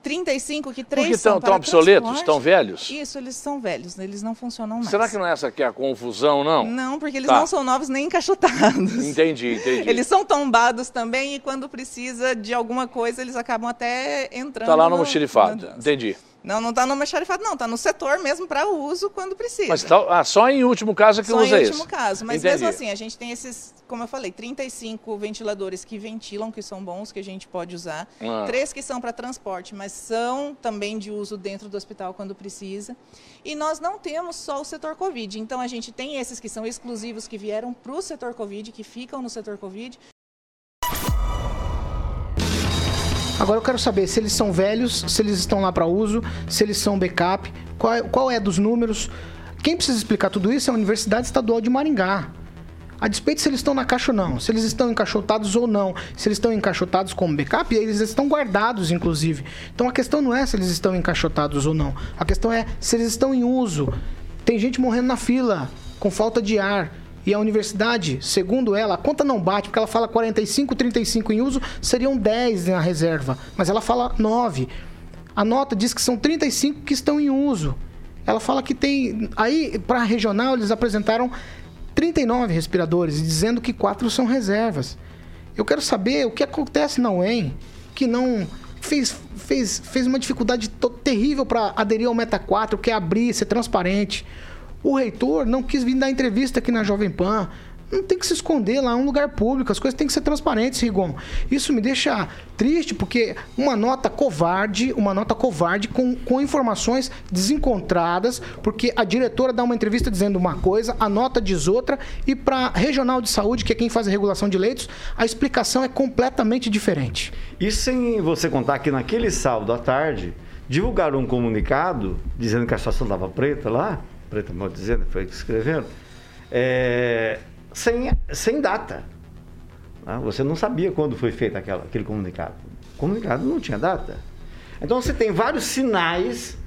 35 que três Porque são estão para obsoletos, estão velhos? Isso, eles são velhos, eles não funcionam mais. Será que não é essa que é a confusão, não? Não, porque eles Tá. não são novos nem encaixotados. Entendi, entendi. Eles são tombados também e quando precisa de alguma coisa, eles acabam até entrando. Tá lá no no- mochilifado, entendi. Não, não tá no almoxarifado, não, tá no setor mesmo para uso quando precisa. Mas tá, ah, só em último caso é que Só usa em esse. último caso, mas Entendi. mesmo assim, a gente tem esses, como eu falei, 35 ventiladores que ventilam, que são bons, que a gente pode usar. Ah. Três que são para transporte, mas são também de uso dentro do hospital quando precisa. E nós não temos só o setor Covid, então a gente tem esses que são exclusivos, que vieram para o setor Covid, que ficam no setor Covid. Agora eu quero saber se eles são velhos, se eles estão lá para uso, se eles são backup, qual é, qual é dos números. Quem precisa explicar tudo isso é a Universidade Estadual de Maringá. A despeito se eles estão na caixa ou não, se eles estão encaixotados ou não, se eles estão encaixotados como backup, eles estão guardados, inclusive. Então a questão não é se eles estão encaixotados ou não, a questão é se eles estão em uso. Tem gente morrendo na fila, com falta de ar. E a universidade, segundo ela, a conta não bate, porque ela fala 45, 35 em uso, seriam 10 na reserva. Mas ela fala 9. A nota diz que são 35 que estão em uso. Ela fala que tem. Aí, para a regional, eles apresentaram 39 respiradores, dizendo que quatro são reservas. Eu quero saber o que acontece na UEM, que não fez, fez, fez uma dificuldade terrível para aderir ao Meta 4, que é abrir, ser transparente. O reitor não quis vir dar entrevista aqui na Jovem Pan. Não tem que se esconder lá, é um lugar público, as coisas têm que ser transparentes, Rigon. Isso me deixa triste, porque uma nota covarde, uma nota covarde com, com informações desencontradas, porque a diretora dá uma entrevista dizendo uma coisa, a nota diz outra, e para regional de saúde, que é quem faz a regulação de leitos, a explicação é completamente diferente. Isso sem você contar que naquele sábado à tarde, divulgaram um comunicado dizendo que a situação estava preta lá, preta, mal dizendo, foi o que é, sem, sem data. né? Você não sabia quando foi feito aquela, aquele comunicado. comunicado não tinha data. Então você tem vários sinais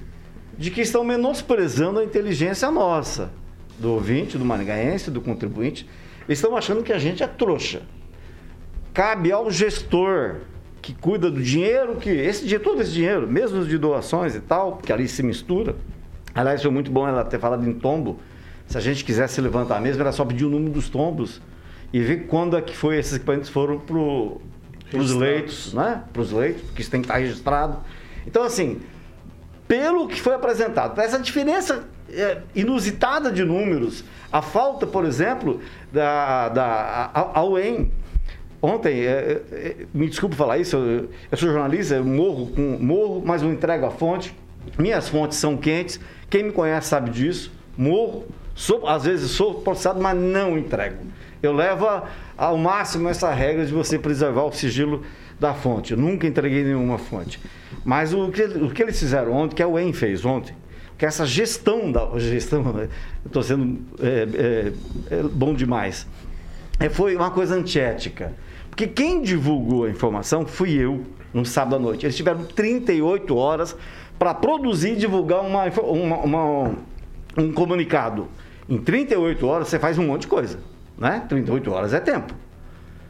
de que estão menosprezando a inteligência nossa, do ouvinte, do maringaense, do contribuinte. Eles estão achando que a gente é trouxa. Cabe ao gestor que cuida do dinheiro, que esse dinheiro, todo esse dinheiro, mesmo de doações e tal, que ali se mistura. Aliás, foi muito bom ela ter falado em tombo. Se a gente quisesse levantar mesmo, era só pedir o número dos tombos e ver quando é que foi esses equipamentos foram para os leitos, né? Para os leitos, porque isso tem que estar registrado. Então, assim, pelo que foi apresentado, essa diferença é, inusitada de números, a falta, por exemplo, da, da a, a UEM. Ontem, é, é, me desculpe falar isso, eu, eu sou jornalista, eu morro, com, morro, mas eu entrego a fonte. Minhas fontes são quentes, quem me conhece sabe disso. Morro, sou, às vezes sou processado, mas não entrego. Eu levo ao máximo essa regra de você preservar o sigilo da fonte. Eu nunca entreguei nenhuma fonte. Mas o que, o que eles fizeram ontem, que a UEM fez ontem, que essa gestão da gestão, estou sendo é, é, é bom demais, é, foi uma coisa antiética. Porque quem divulgou a informação fui eu, no sábado à noite. Eles tiveram 38 horas para produzir e divulgar uma, uma- uma- um comunicado. Em 38 horas você faz um monte de coisa. Né? 38 horas é tempo.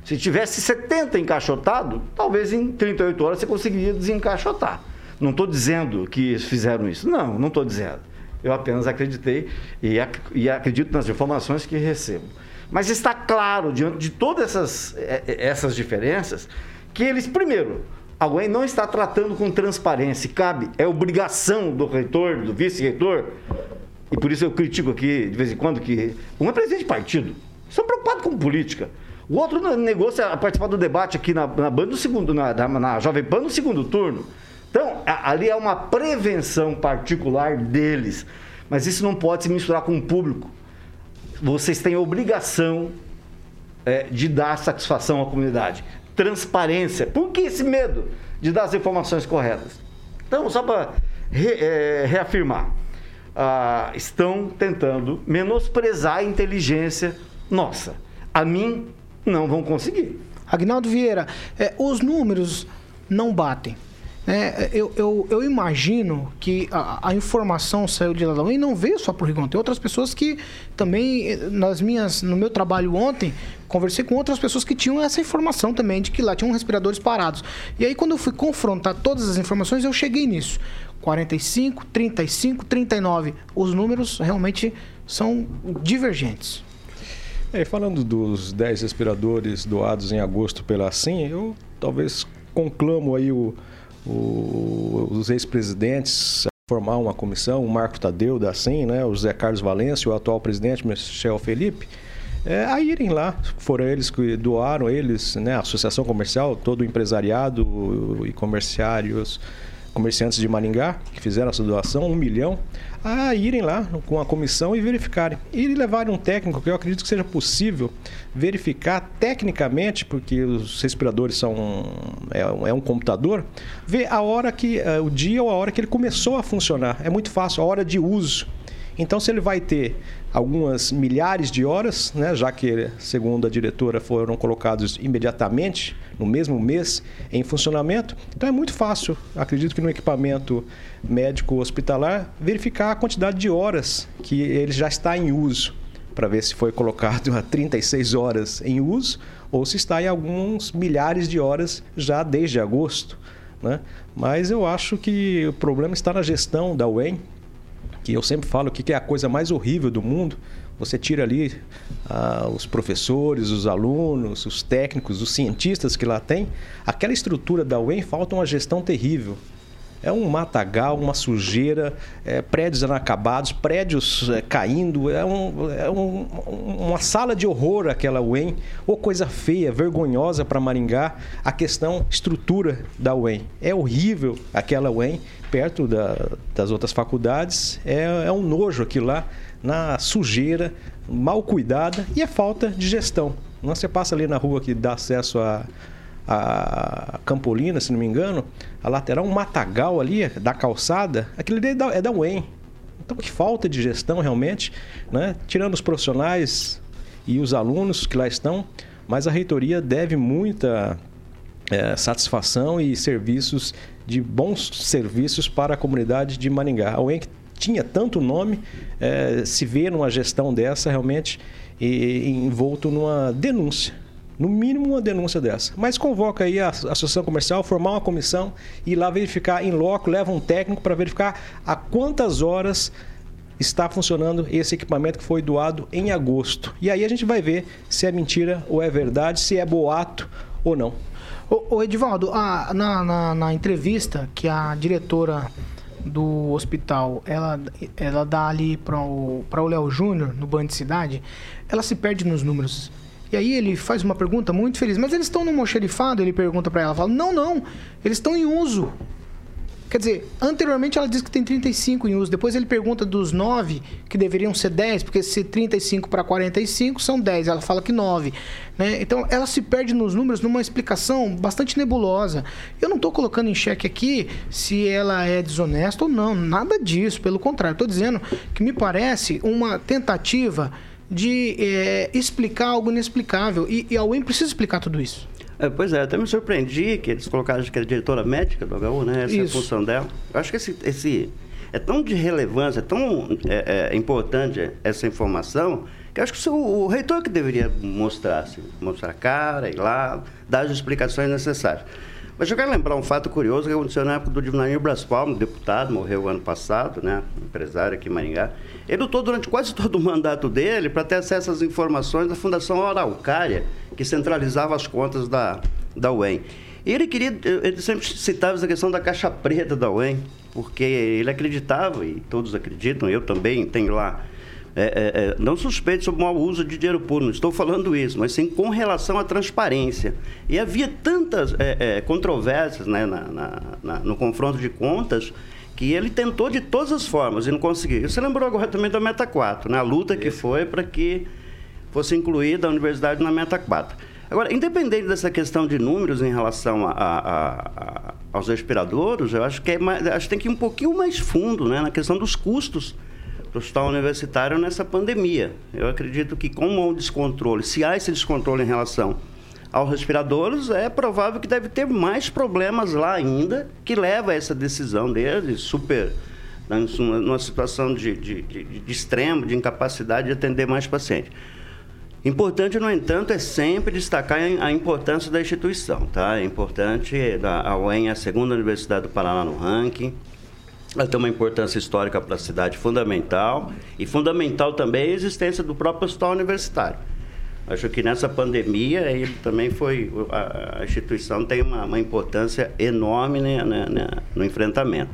Se tivesse 70 encaixotado, talvez em 38 horas você conseguiria desencaixotar. Não estou dizendo que fizeram isso. Não, não estou dizendo. Eu apenas acreditei e, ac- e acredito nas informações que recebo. Mas está claro, diante de todas essas, eh, eh, essas diferenças, que eles, primeiro, a UEM não está tratando com transparência. Cabe, é obrigação do reitor, do vice-reitor, e por isso eu critico aqui, de vez em quando, que um é presidente de partido. São preocupados com política. O outro ne- negocia a participar do debate aqui na, na no segundo, na, na, Jovem Pan no segundo turno. Então, a- ali é uma prevenção particular deles. Mas isso não pode se misturar com o público. Vocês têm obrigação é, de dar satisfação à comunidade. Transparência. Por que esse medo de dar as informações corretas? Então, só para reafirmar, ah, estão tentando menosprezar a inteligência nossa. A mim, não vão conseguir. Agnaldo Vieira, é, os números não batem. né? eu, eu, eu imagino que a, a informação saiu de lá e não veio só para o Rigon. Tem outras pessoas que também, eh, nas minhas, no meu trabalho ontem, conversei com outras pessoas que tinham essa informação também, de que lá tinham respiradores parados. E aí, quando eu fui confrontar todas as informações, eu cheguei nisso. 45, 35, 39. Os números realmente são divergentes. É, falando dos 10 respiradores doados em agosto pela SIM, eu talvez conclamo aí o- o- os ex-presidentes a formar uma comissão, o Marco Tadeu da SIM, né, o José Carlos Valência, o atual presidente Michel Felipe, é, a irem lá. Foram eles que doaram, eles, né, a Associação Comercial, todo o empresariado e comerciários, comerciantes de Maringá, que fizeram essa doação, um milhão, a irem lá com a comissão e verificarem. E levarem um técnico, que eu acredito que seja possível verificar tecnicamente, porque os respiradores são é, um- é um computador, ver a hora que, eh, o dia ou a hora que ele começou a funcionar. É muito fácil, a hora de uso. Então, se ele vai ter algumas milhares de horas, né, já que, segundo a diretora, foram colocados imediatamente, no mesmo mês, em funcionamento, então é muito fácil, acredito que no equipamento médico hospitalar, verificar a quantidade de horas que ele já está em uso, para ver se foi colocado a 36 horas em uso ou se está em alguns milhares de horas já desde agosto. Né? Mas eu acho que o problema está na gestão da UEM, que eu sempre falo que é a coisa mais horrível do mundo. Você tira ali ah, os professores, os alunos, os técnicos, os cientistas que lá tem. Aquela estrutura da UEM falta uma gestão terrível. É um matagal, uma sujeira, é, prédios inacabados, prédios é, caindo. É, um- é um- uma sala de horror aquela UEM. Ou coisa feia, vergonhosa para Maringá. A questão estrutura da UEM. É horrível aquela UEM, perto da- das outras faculdades. É, é um nojo aquilo lá, na sujeira, mal cuidada e é falta de gestão. Você passa ali na rua que dá acesso a a Campolina, se não me engano, a lateral, um matagal ali da calçada, aquilo ali é da, é da UEM. Então, que falta de gestão realmente, né? tirando os profissionais e os alunos que lá estão, mas a reitoria deve muita é, satisfação e serviços de bons serviços para a comunidade de Maringá. A que tinha tanto nome, é, se vê numa gestão dessa realmente e, envolto numa denúncia. No mínimo uma denúncia dessa. Mas convoca aí a Associação Comercial, formar uma comissão e lá verificar em loco, leva um técnico para verificar a quantas horas está funcionando esse equipamento que foi doado em agosto. E aí a gente vai ver se é mentira ou é verdade, se é boato ou não. Ô, ô Edivaldo, a, na, na, na, entrevista que a diretora do hospital, ela, ela dá ali para o, Léo Júnior, no Band Cidade, ela se perde nos números. E aí ele faz uma pergunta muito feliz. Mas eles estão no mocherifado? Ele pergunta para ela. Fala, não, não. Eles estão em uso. Quer dizer, anteriormente ela disse que tem 35 em uso. Depois ele pergunta dos 9, que deveriam ser 10, porque se 35 para 45 são 10. Ela fala que 9. Né? Então ela se perde nos números numa explicação bastante nebulosa. Eu não estou colocando em xeque aqui se ela é desonesta ou não. Nada disso. Pelo contrário, estou dizendo que me parece uma tentativa de é, explicar algo inexplicável. E, e a UEM precisa explicar tudo isso. É, pois é, até me surpreendi que eles colocaram que era diretora médica do HU, né? Essa Isso. é a função dela. Eu acho que esse, esse é tão de relevância, é tão é, é, importante essa informação, que eu acho que o, o reitor que deveria mostrar, assim, mostrar a cara, ir lá, dar as explicações necessárias. Mas eu quero lembrar um fato curioso que aconteceu na época do Divinarinho Braspalmo, deputado, morreu ano passado, né? Empresário aqui em Maringá. Ele lutou durante quase todo o mandato dele para ter acesso às informações da Fundação Araucária, que centralizava as contas da, da UEM. E ele queria, ele sempre citava essa questão da caixa preta da UEM, porque ele acreditava, e todos acreditam, eu também tenho lá, é, é, é, não suspeito sobre o mau uso de dinheiro público, não estou falando isso, mas sim com relação à transparência. E havia tantas é, é, controvérsias né, na, na, na, no confronto de contas que ele tentou de todas as formas e não conseguiu. Você lembrou agora também da Meta 4, né? a luta que foi para que fosse incluída a universidade na Meta 4. Agora, independente dessa questão de números em relação a, a, a, aos respiradores, eu acho que, é mais, acho que tem que ir um pouquinho mais fundo né? na questão dos custos do hospital universitário nessa pandemia. Eu acredito que com o descontrole, se há esse descontrole em relação aos respiradores, é provável que deve ter mais problemas lá ainda que leva a essa decisão dele, super né, numa situação de, de, de, de extremo, de incapacidade de atender mais pacientes. Importante, no entanto, é sempre destacar a importância da instituição. Tá? É importante, a UEM é a segunda universidade do Paraná no ranking, ela tem uma importância histórica para a cidade fundamental e fundamental também a existência do próprio hospital universitário. Acho que nessa pandemia ele também foi a, instituição tem uma, uma importância enorme né, né, né, no enfrentamento.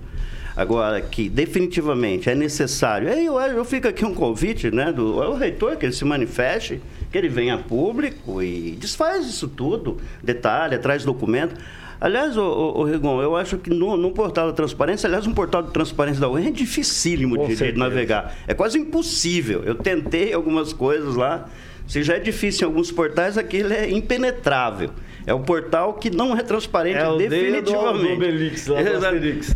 Agora, que definitivamente é necessário. Eu, eu fico aqui um convite né, do ao reitor que ele se manifeste, que ele venha a público e desfaz isso tudo, detalhe, traz documento. Aliás, o, o, o Rigon, eu acho que no, no, portal da transparência, aliás, um portal de transparência da UEM é dificílimo de, de navegar. É quase impossível. Eu tentei algumas coisas lá. Se já é difícil em alguns portais, aquilo é impenetrável. É o portal que não é transparente é definitivamente. Obelix, lá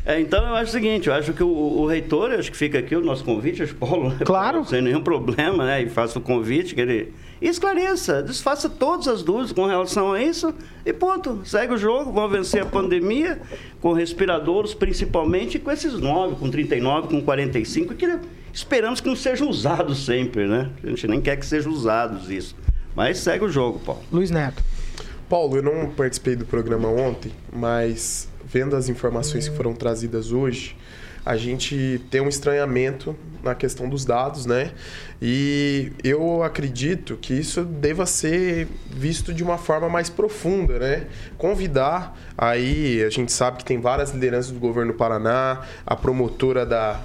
é, então eu acho o seguinte, eu acho que o, o reitor, acho que fica aqui o nosso convite, acho que Paulo, claro. sem nenhum problema, né? E faça o convite que ele esclareça, desfaça todas as dúvidas com relação a isso e ponto. Segue o jogo, vamos vencer a pandemia com respiradores principalmente, com esses 9, com 39, com 45, que esperamos que não sejam usados sempre, né? A gente nem quer que sejam usados isso. Mas segue o jogo, Paulo. Luiz Neto. Paulo, eu não participei do programa ontem, mas vendo as informações que foram trazidas hoje, a gente tem um estranhamento na questão dos dados, né? E eu acredito que isso deva ser visto de uma forma mais profunda, né? Convidar aí, a gente sabe que tem várias lideranças do governo do Paraná, a promotora da,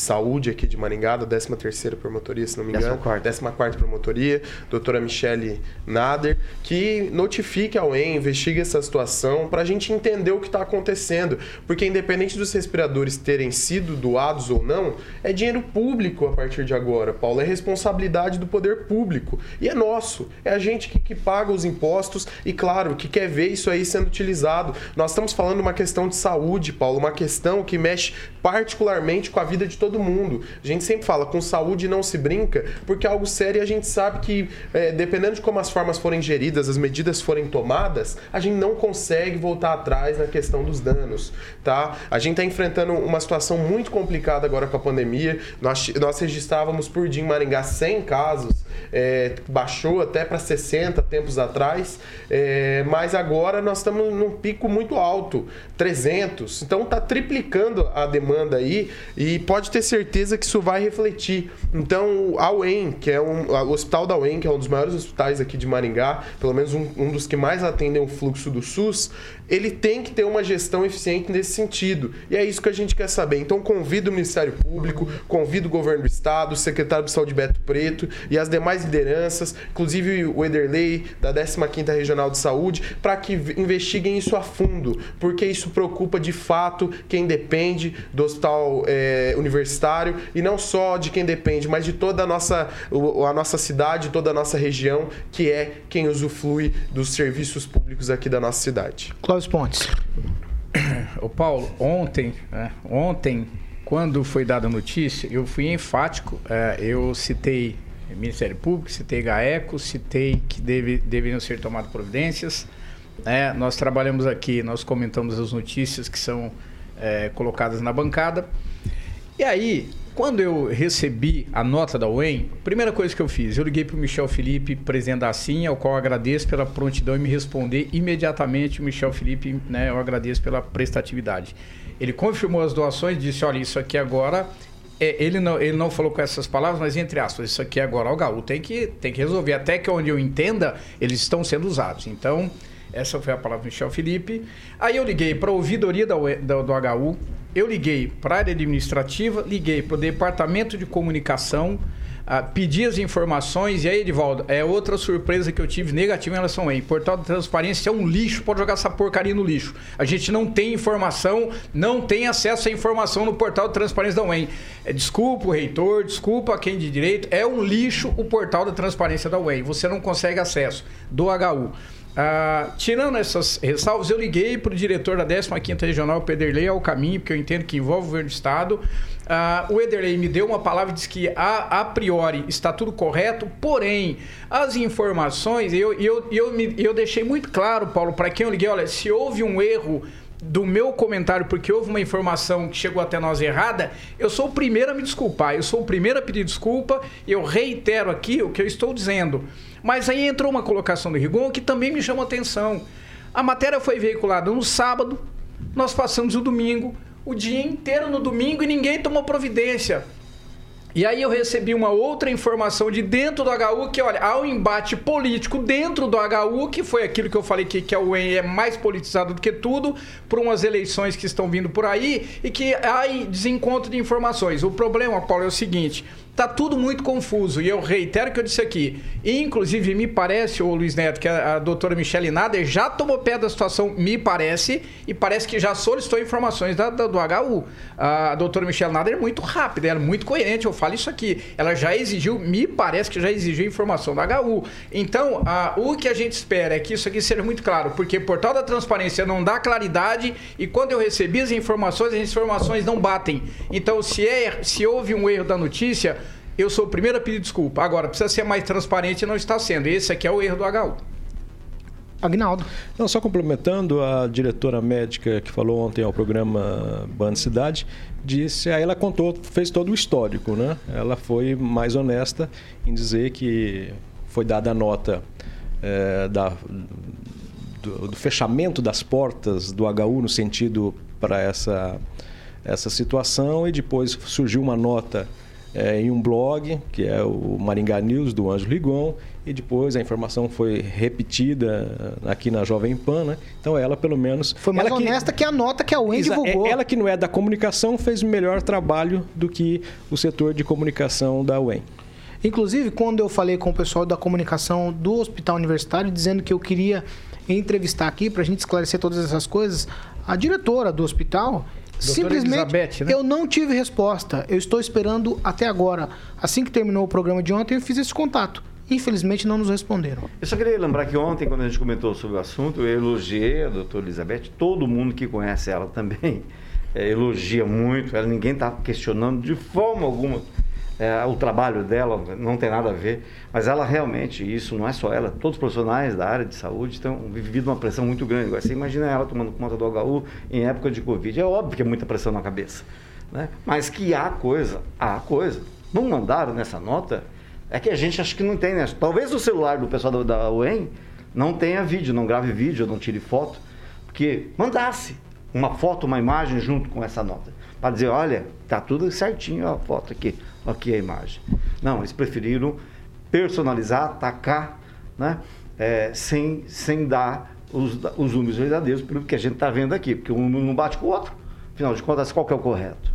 saúde aqui de Maringá, da 13ª promotoria, se não me engano. 14ª promotoria, doutora Michele Nader, que notifique a UEM, investigue essa situação para a gente entender o que está acontecendo. Porque independente dos respiradores terem sido doados ou não, é dinheiro público a partir de agora, Paulo. É responsabilidade do poder público. E é nosso. É a gente que, que paga os impostos e, claro, que quer ver isso aí sendo utilizado. Nós estamos falando de uma questão de saúde, Paulo, uma questão que mexe particularmente com a vida de todo mundo. A gente sempre fala, com saúde não se brinca, porque é algo sério e a gente sabe que, é, dependendo de como as formas forem geridas, as medidas forem tomadas, a gente não consegue voltar atrás na questão dos danos, tá? A gente está enfrentando uma situação muito complicada agora com a pandemia. Nós, nós registrávamos por dia em Maringá 100 casos, é, baixou até para 60 tempos atrás, é, mas agora nós estamos num pico muito alto, 300. Então está triplicando a demanda aí e pode ter certeza que isso vai refletir. Então a UEM, que é um, o Hospital da UEM, que é um dos maiores hospitais aqui de Maringá, pelo menos um, um dos que mais atendem o fluxo do SUS, ele tem que ter uma gestão eficiente nesse sentido. E é isso que a gente quer saber. Então convido o Ministério Público, convido o Governo do Estado, o Secretário de Saúde Beto Preto e as demais lideranças, inclusive o Ederley da 15ª Regional de Saúde, para que investiguem isso a fundo, porque isso preocupa de fato quem depende do hospital é, universitário e não só de quem depende, mas de toda a nossa, a nossa cidade, toda a nossa região, que é quem usufrui dos serviços públicos aqui da nossa cidade. Pontes. O Paulo, ontem, né, ontem, quando foi dada a notícia, eu fui enfático. É, eu citei Ministério Público, citei GAECO, citei que deve, deveriam ser tomadas providências. É, nós trabalhamos aqui, nós comentamos as notícias que são é, colocadas na bancada. E aí, quando eu recebi a nota da UEM, primeira coisa que eu fiz, eu liguei para o Michel Felipe, presidente da CIN, ao qual agradeço pela prontidão em me responder imediatamente. O Michel Felipe, né, eu agradeço pela prestatividade. Ele confirmou as doações, disse: olha, isso aqui agora. É, ele, não, ele não falou com essas palavras, mas entre aspas, isso aqui agora o Gaú tem que, tem que resolver. Até que onde eu entenda, eles estão sendo usados. Então, essa foi a palavra do Michel Felipe. Aí eu liguei para a ouvidoria da, da, do HU, eu liguei para a área administrativa, liguei para o departamento de comunicação, ah, pedi as informações, e aí, Edivaldo, é outra surpresa que eu tive negativa em relação a Portal de Transparência é um lixo, pode jogar essa porcaria no lixo. A gente não tem informação, não tem acesso à informação no Portal de Transparência da UEM. É, desculpa o reitor, desculpa quem de direito, é um lixo o Portal da Transparência da UEM. Você não consegue acesso do HU. Ah, tirando essas ressalvas, eu liguei para o diretor da 15ª Regional, Pederley, ao caminho, porque eu entendo que envolve o governo do Estado. Ah, o Ederley me deu uma palavra e disse que a, a priori está tudo correto, porém, as informações, eu, eu, eu, me, eu deixei muito claro, Paulo, para quem eu liguei, olha, se houve um erro do meu comentário, porque houve uma informação que chegou até nós errada, eu sou o primeiro a me desculpar, eu sou o primeiro a pedir desculpa, eu reitero aqui o que eu estou dizendo. Mas aí entrou uma colocação do Rigon que também me chamou atenção. A matéria foi veiculada no sábado, nós passamos o domingo, o dia inteiro no domingo e ninguém tomou providência. E aí eu recebi uma outra informação de dentro do HU que, olha, há um embate político dentro do HU, que foi aquilo que eu falei que, que a UEM é mais politizado do que tudo, por umas eleições que estão vindo por aí, e que há desencontro de informações. O problema, Paulo, é o seguinte: Tá tudo muito confuso. E eu reitero o que eu disse aqui. Inclusive, me parece, o Luiz Neto, que a, a doutora Michele Nader já tomou pé da situação, me parece, e parece que já solicitou informações da, da, do HU. A, a doutora Michele Nader é muito rápida, ela é muito coerente, eu falo isso aqui. Ela já exigiu, me parece que já exigiu informação da HU. Então, a, o que a gente espera é que isso aqui seja muito claro, porque o portal da transparência não dá claridade e quando eu recebi as informações, as informações não batem. Então, se, é, se houve um erro da notícia, eu sou o primeiro a pedir desculpa. Agora, precisa ser mais transparente e não está sendo. Esse aqui é o erro do HU. Agnaldo. Não, só complementando, a diretora médica que falou ontem ao programa Band Cidade, disse, aí ela contou, fez todo o histórico, né? Ela foi mais honesta em dizer que foi dada a nota é, da, do, do, fechamento das portas do HU no sentido para essa, essa situação e depois surgiu uma nota é, em um blog, que é o Maringá News, do Ângelo Rigon, e depois a informação foi repetida aqui na Jovem Pan, né? Então ela, pelo menos... Foi mais honesta que, que a nota que a UEM divulgou. Ela que não é da comunicação fez melhor trabalho do que o setor de comunicação da UEM. Inclusive, quando eu falei com o pessoal da comunicação do Hospital Universitário, dizendo que eu queria entrevistar aqui para a gente esclarecer todas essas coisas, a diretora do hospital Simplesmente, né? eu não tive resposta. Eu estou esperando até agora. Assim que terminou o programa de ontem, eu fiz esse contato. Infelizmente, não nos responderam. Eu só queria lembrar que ontem, quando a gente comentou sobre o assunto, eu elogiei a doutora Elizabeth, todo mundo que conhece ela também. é, elogia muito, ela, ninguém está questionando de forma alguma é, o trabalho dela, não tem nada a ver, mas ela realmente, isso não é só ela, todos os profissionais da área de saúde têm vivido uma pressão muito grande. Agora, você imagina ela tomando conta do HU em época de Covid, é óbvio que é muita pressão na cabeça, né? mas que há coisa, há coisa. Não mandaram nessa nota, é que a gente acha que não tem, né? Talvez o celular do pessoal da, da UEM não tenha vídeo, não grave vídeo, não tire foto, porque mandasse uma foto, uma imagem junto com essa nota, para dizer, olha, tá tudo certinho a foto aqui aqui a imagem. Não, eles preferiram personalizar, atacar, né? É, sem, sem dar os, os números verdadeiros, pelo que a gente está vendo aqui, porque um não bate com o outro. Afinal de contas, qual que é o correto?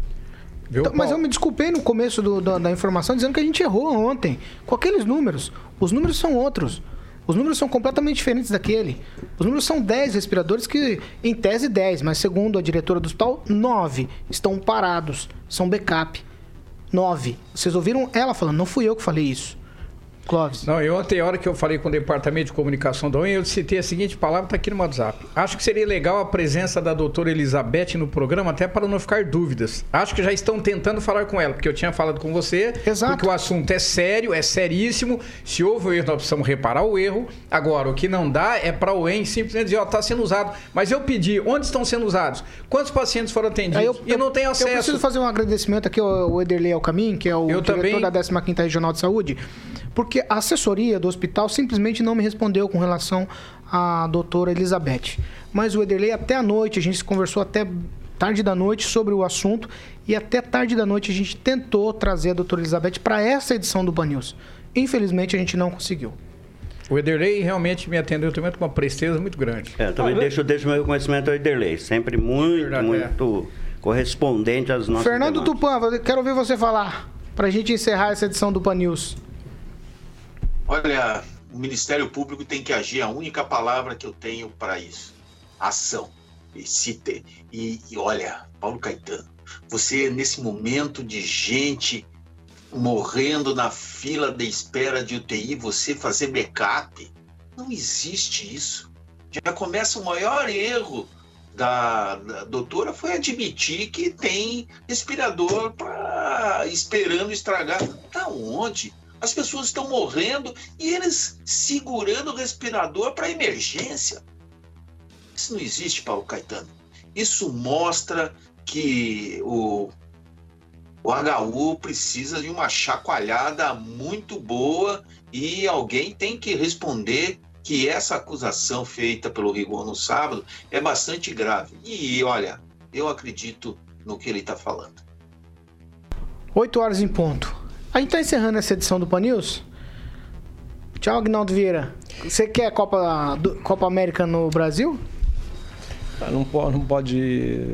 Então, mas eu me desculpei no começo do, do, da informação dizendo que a gente errou ontem com aqueles números. Os números são outros. Os números são completamente diferentes daquele. Os números são 10 respiradores que, em tese, 10, mas segundo a diretora do hospital, 9 estão parados, são backup. 9. Vocês ouviram ela falando, não fui eu que falei isso. Clóvis. Não, e ontem, a hora que eu falei com o Departamento de Comunicação da ONU, eu citei a seguinte palavra, está aqui no WhatsApp. Acho que seria legal a presença da doutora Elizabeth no programa, até para não ficar dúvidas. Acho que já estão tentando falar com ela, porque eu tinha falado com você, Exato. porque o assunto é sério, é seríssimo. Se houve o erro, nós precisamos reparar o erro. Agora, o que não dá é para o EN simplesmente dizer, ó, está sendo usado. Mas eu pedi, onde estão sendo usados? Quantos pacientes foram atendidos? Eu, e não tem acesso. Eu preciso fazer um agradecimento aqui ao Ederley Alcamin, que é o Eu diretor também. da 15ª Regional de Saúde, porque a assessoria do hospital simplesmente não me respondeu com relação à doutora Elizabeth. Mas o Ederley, até a noite, a gente conversou até tarde da noite sobre o assunto e até tarde da noite a gente tentou trazer a doutora Elizabeth para essa edição do Ban News. Infelizmente a gente não conseguiu. O Ederley realmente me atendeu também com uma presteza muito grande. É, também deixo, deixo meu reconhecimento ao Ederley, sempre muito, Verdade, muito correspondente às nossas Fernando. Tupan, quero ouvir você falar para a gente encerrar essa edição do Ban News. Olha, o Ministério Público tem que agir. A única palavra que eu tenho para isso: ação. E, se te- e, e olha, Paulo Caetano, você nesse momento de gente morrendo na fila de espera de UTI, você fazer backup, não existe isso. Já começa o maior erro da, da doutora foi admitir que tem respirador para esperando estragar. Tá onde? As pessoas estão morrendo e eles segurando o respirador para emergência. Isso não existe, Paulo Caetano. Isso mostra que o, o HU precisa de uma chacoalhada muito boa e alguém tem que responder que essa acusação feita pelo Rigor no sábado é bastante grave. E olha, eu acredito no que ele está falando. 8 horas em ponto. A gente tá encerrando essa edição do Pan News. Tchau, Agnaldo Vieira. Você quer Copa, Copa América no Brasil? Ah, Não pode, não pode.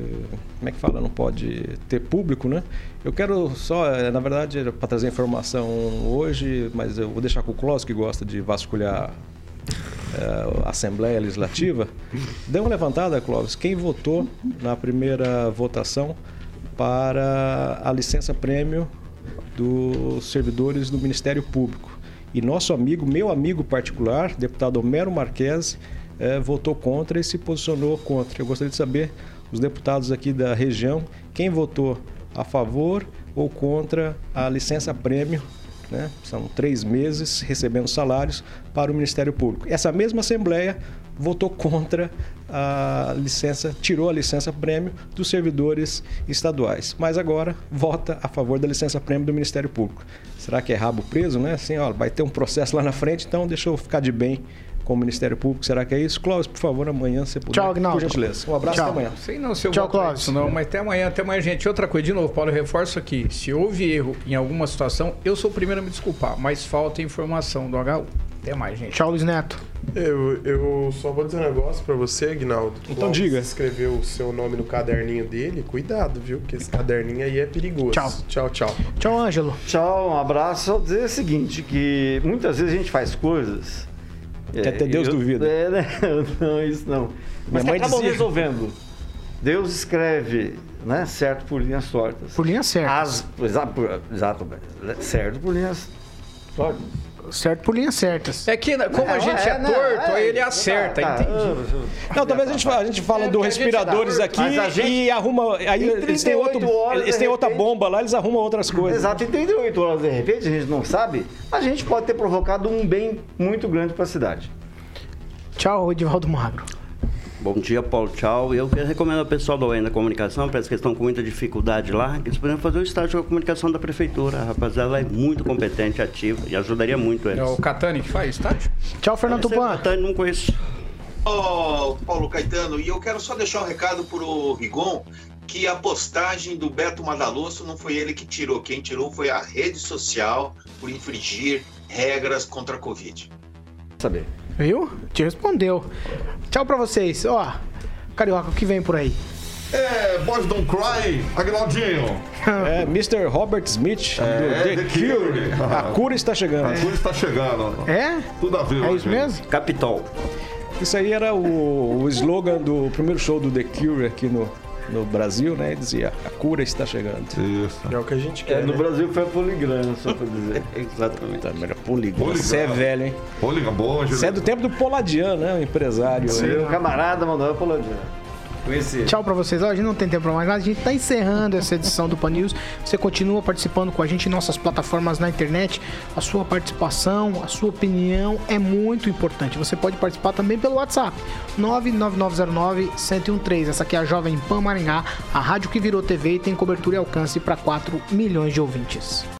Como é que fala? Não pode ter público, né? Eu quero só, eh, na verdade, para trazer informação hoje, mas eu vou deixar com o Clóvis, que gosta de vasculhar eh, a Assembleia Legislativa. Dê uma levantada, Clóvis. Quem votou na primeira votação para a licença prêmio dos servidores do Ministério Público? E nosso amigo, meu amigo particular, deputado Homero Marques, eh, votou contra e se posicionou contra. Eu gostaria de saber, os deputados aqui da região, quem votou a favor ou contra a licença prêmio, né? são três meses recebendo salários para o Ministério Público. Essa mesma Assembleia votou contra a licença, tirou a licença prêmio dos servidores estaduais, mas agora vota a favor da licença prêmio do Ministério Público. Será que é rabo preso, né? Assim, ó, vai ter um processo lá na frente, então deixa eu ficar de bem com o Ministério Público. Será que é isso? Clóvis, por favor, amanhã você puder. Tchau, Agnaldo. Por gentileza. Um abraço Tchau. até amanhã. Sei não se eu Tchau, Clóvis. isso não, mas até amanhã, até amanhã, gente. Outra coisa, de novo, Paulo, eu reforço aqui. Se houve erro em alguma situação, eu sou o primeiro a me desculpar, mas falta informação do HU. Até mais, gente. Tchau, Luiz Neto. Eu, eu só vou dizer um negócio pra você, Aguinaldo. Então Clóvis diga. escreveu o seu nome no caderninho dele. Cuidado, viu? Porque esse caderninho aí é perigoso. Tchau. Tchau, tchau. Tchau, Ângelo. Tchau, um abraço. Só dizer o seguinte, que muitas vezes a gente faz coisas... Que até Deus eu- duvida. É, né? Não, isso não. Mas que acabam dizia. resolvendo. Deus escreve, né? Certo por linhas tortas. Por linha certa. As, exa- por- exato, certo por linhas tortas. Certo por linhas certas. É que, como a gente é, torto, aí ele acerta, tá, entendi. Não, talvez a gente, a gente fala do porque a gente respiradores dá- aqui gente- e arruma. Aí eles têm, outro, 38 horas, eles têm outra repente- bomba lá, eles arrumam outras coisas. Exato, em 38 horas de repente, a gente não sabe, a gente pode ter provocado um bem muito grande para a cidade. Tchau, Edivaldo Magro. Bom dia, Paulo. Tchau. Eu quero recomendar ao pessoal da UEM da Comunicação, parece que eles estão com muita dificuldade lá, que eles poderiam fazer o estágio com a comunicação da prefeitura. A rapaziada é muito competente, ativa e ajudaria muito eles. É o Catani que faz estágio? Tchau, Fernando é o Tupan. Catani, não conheço. Ô, Paulo Caetano, e eu quero só deixar um recado pro Rigon que a postagem do Beto Madaloso não foi ele que tirou. Quem tirou foi a rede social por infringir regras contra a Covid. Saber. Viu? Te respondeu. Tchau pra vocês. Ó, Carioca, o que vem por aí? É, Boys Don't Cry, Agnaldinho. É, Mr. Robert Smith, do É, The, The Cure. Cure. A cura está chegando. A cura está chegando. É? Tudo a ver. É isso gente. mesmo? Capitol. Isso aí era o, o slogan do primeiro show do The Cure aqui no, no Brasil, né? Dizia, a cura está chegando. Isso. É o que a gente quer. É, no né? Brasil foi a poligrama, só para dizer. Exatamente. Tá, mas era poligrama. Poligrama. Você é velho, hein? Liga boa, Você é do tempo do Poladian, né? O empresário. Meu camarada Manuel Poladiano. Conheci. Tchau pra vocês. Ó, a gente não tem tempo pra mais nada. A gente tá encerrando essa edição do Pan News. Você continua participando com a gente em nossas plataformas na internet. A sua participação, a sua opinião é muito importante. Você pode participar também pelo WhatsApp. 99909-1013. Essa aqui é a Jovem Pan Maringá, a rádio que virou TV e tem cobertura e alcance para 4 milhões de ouvintes.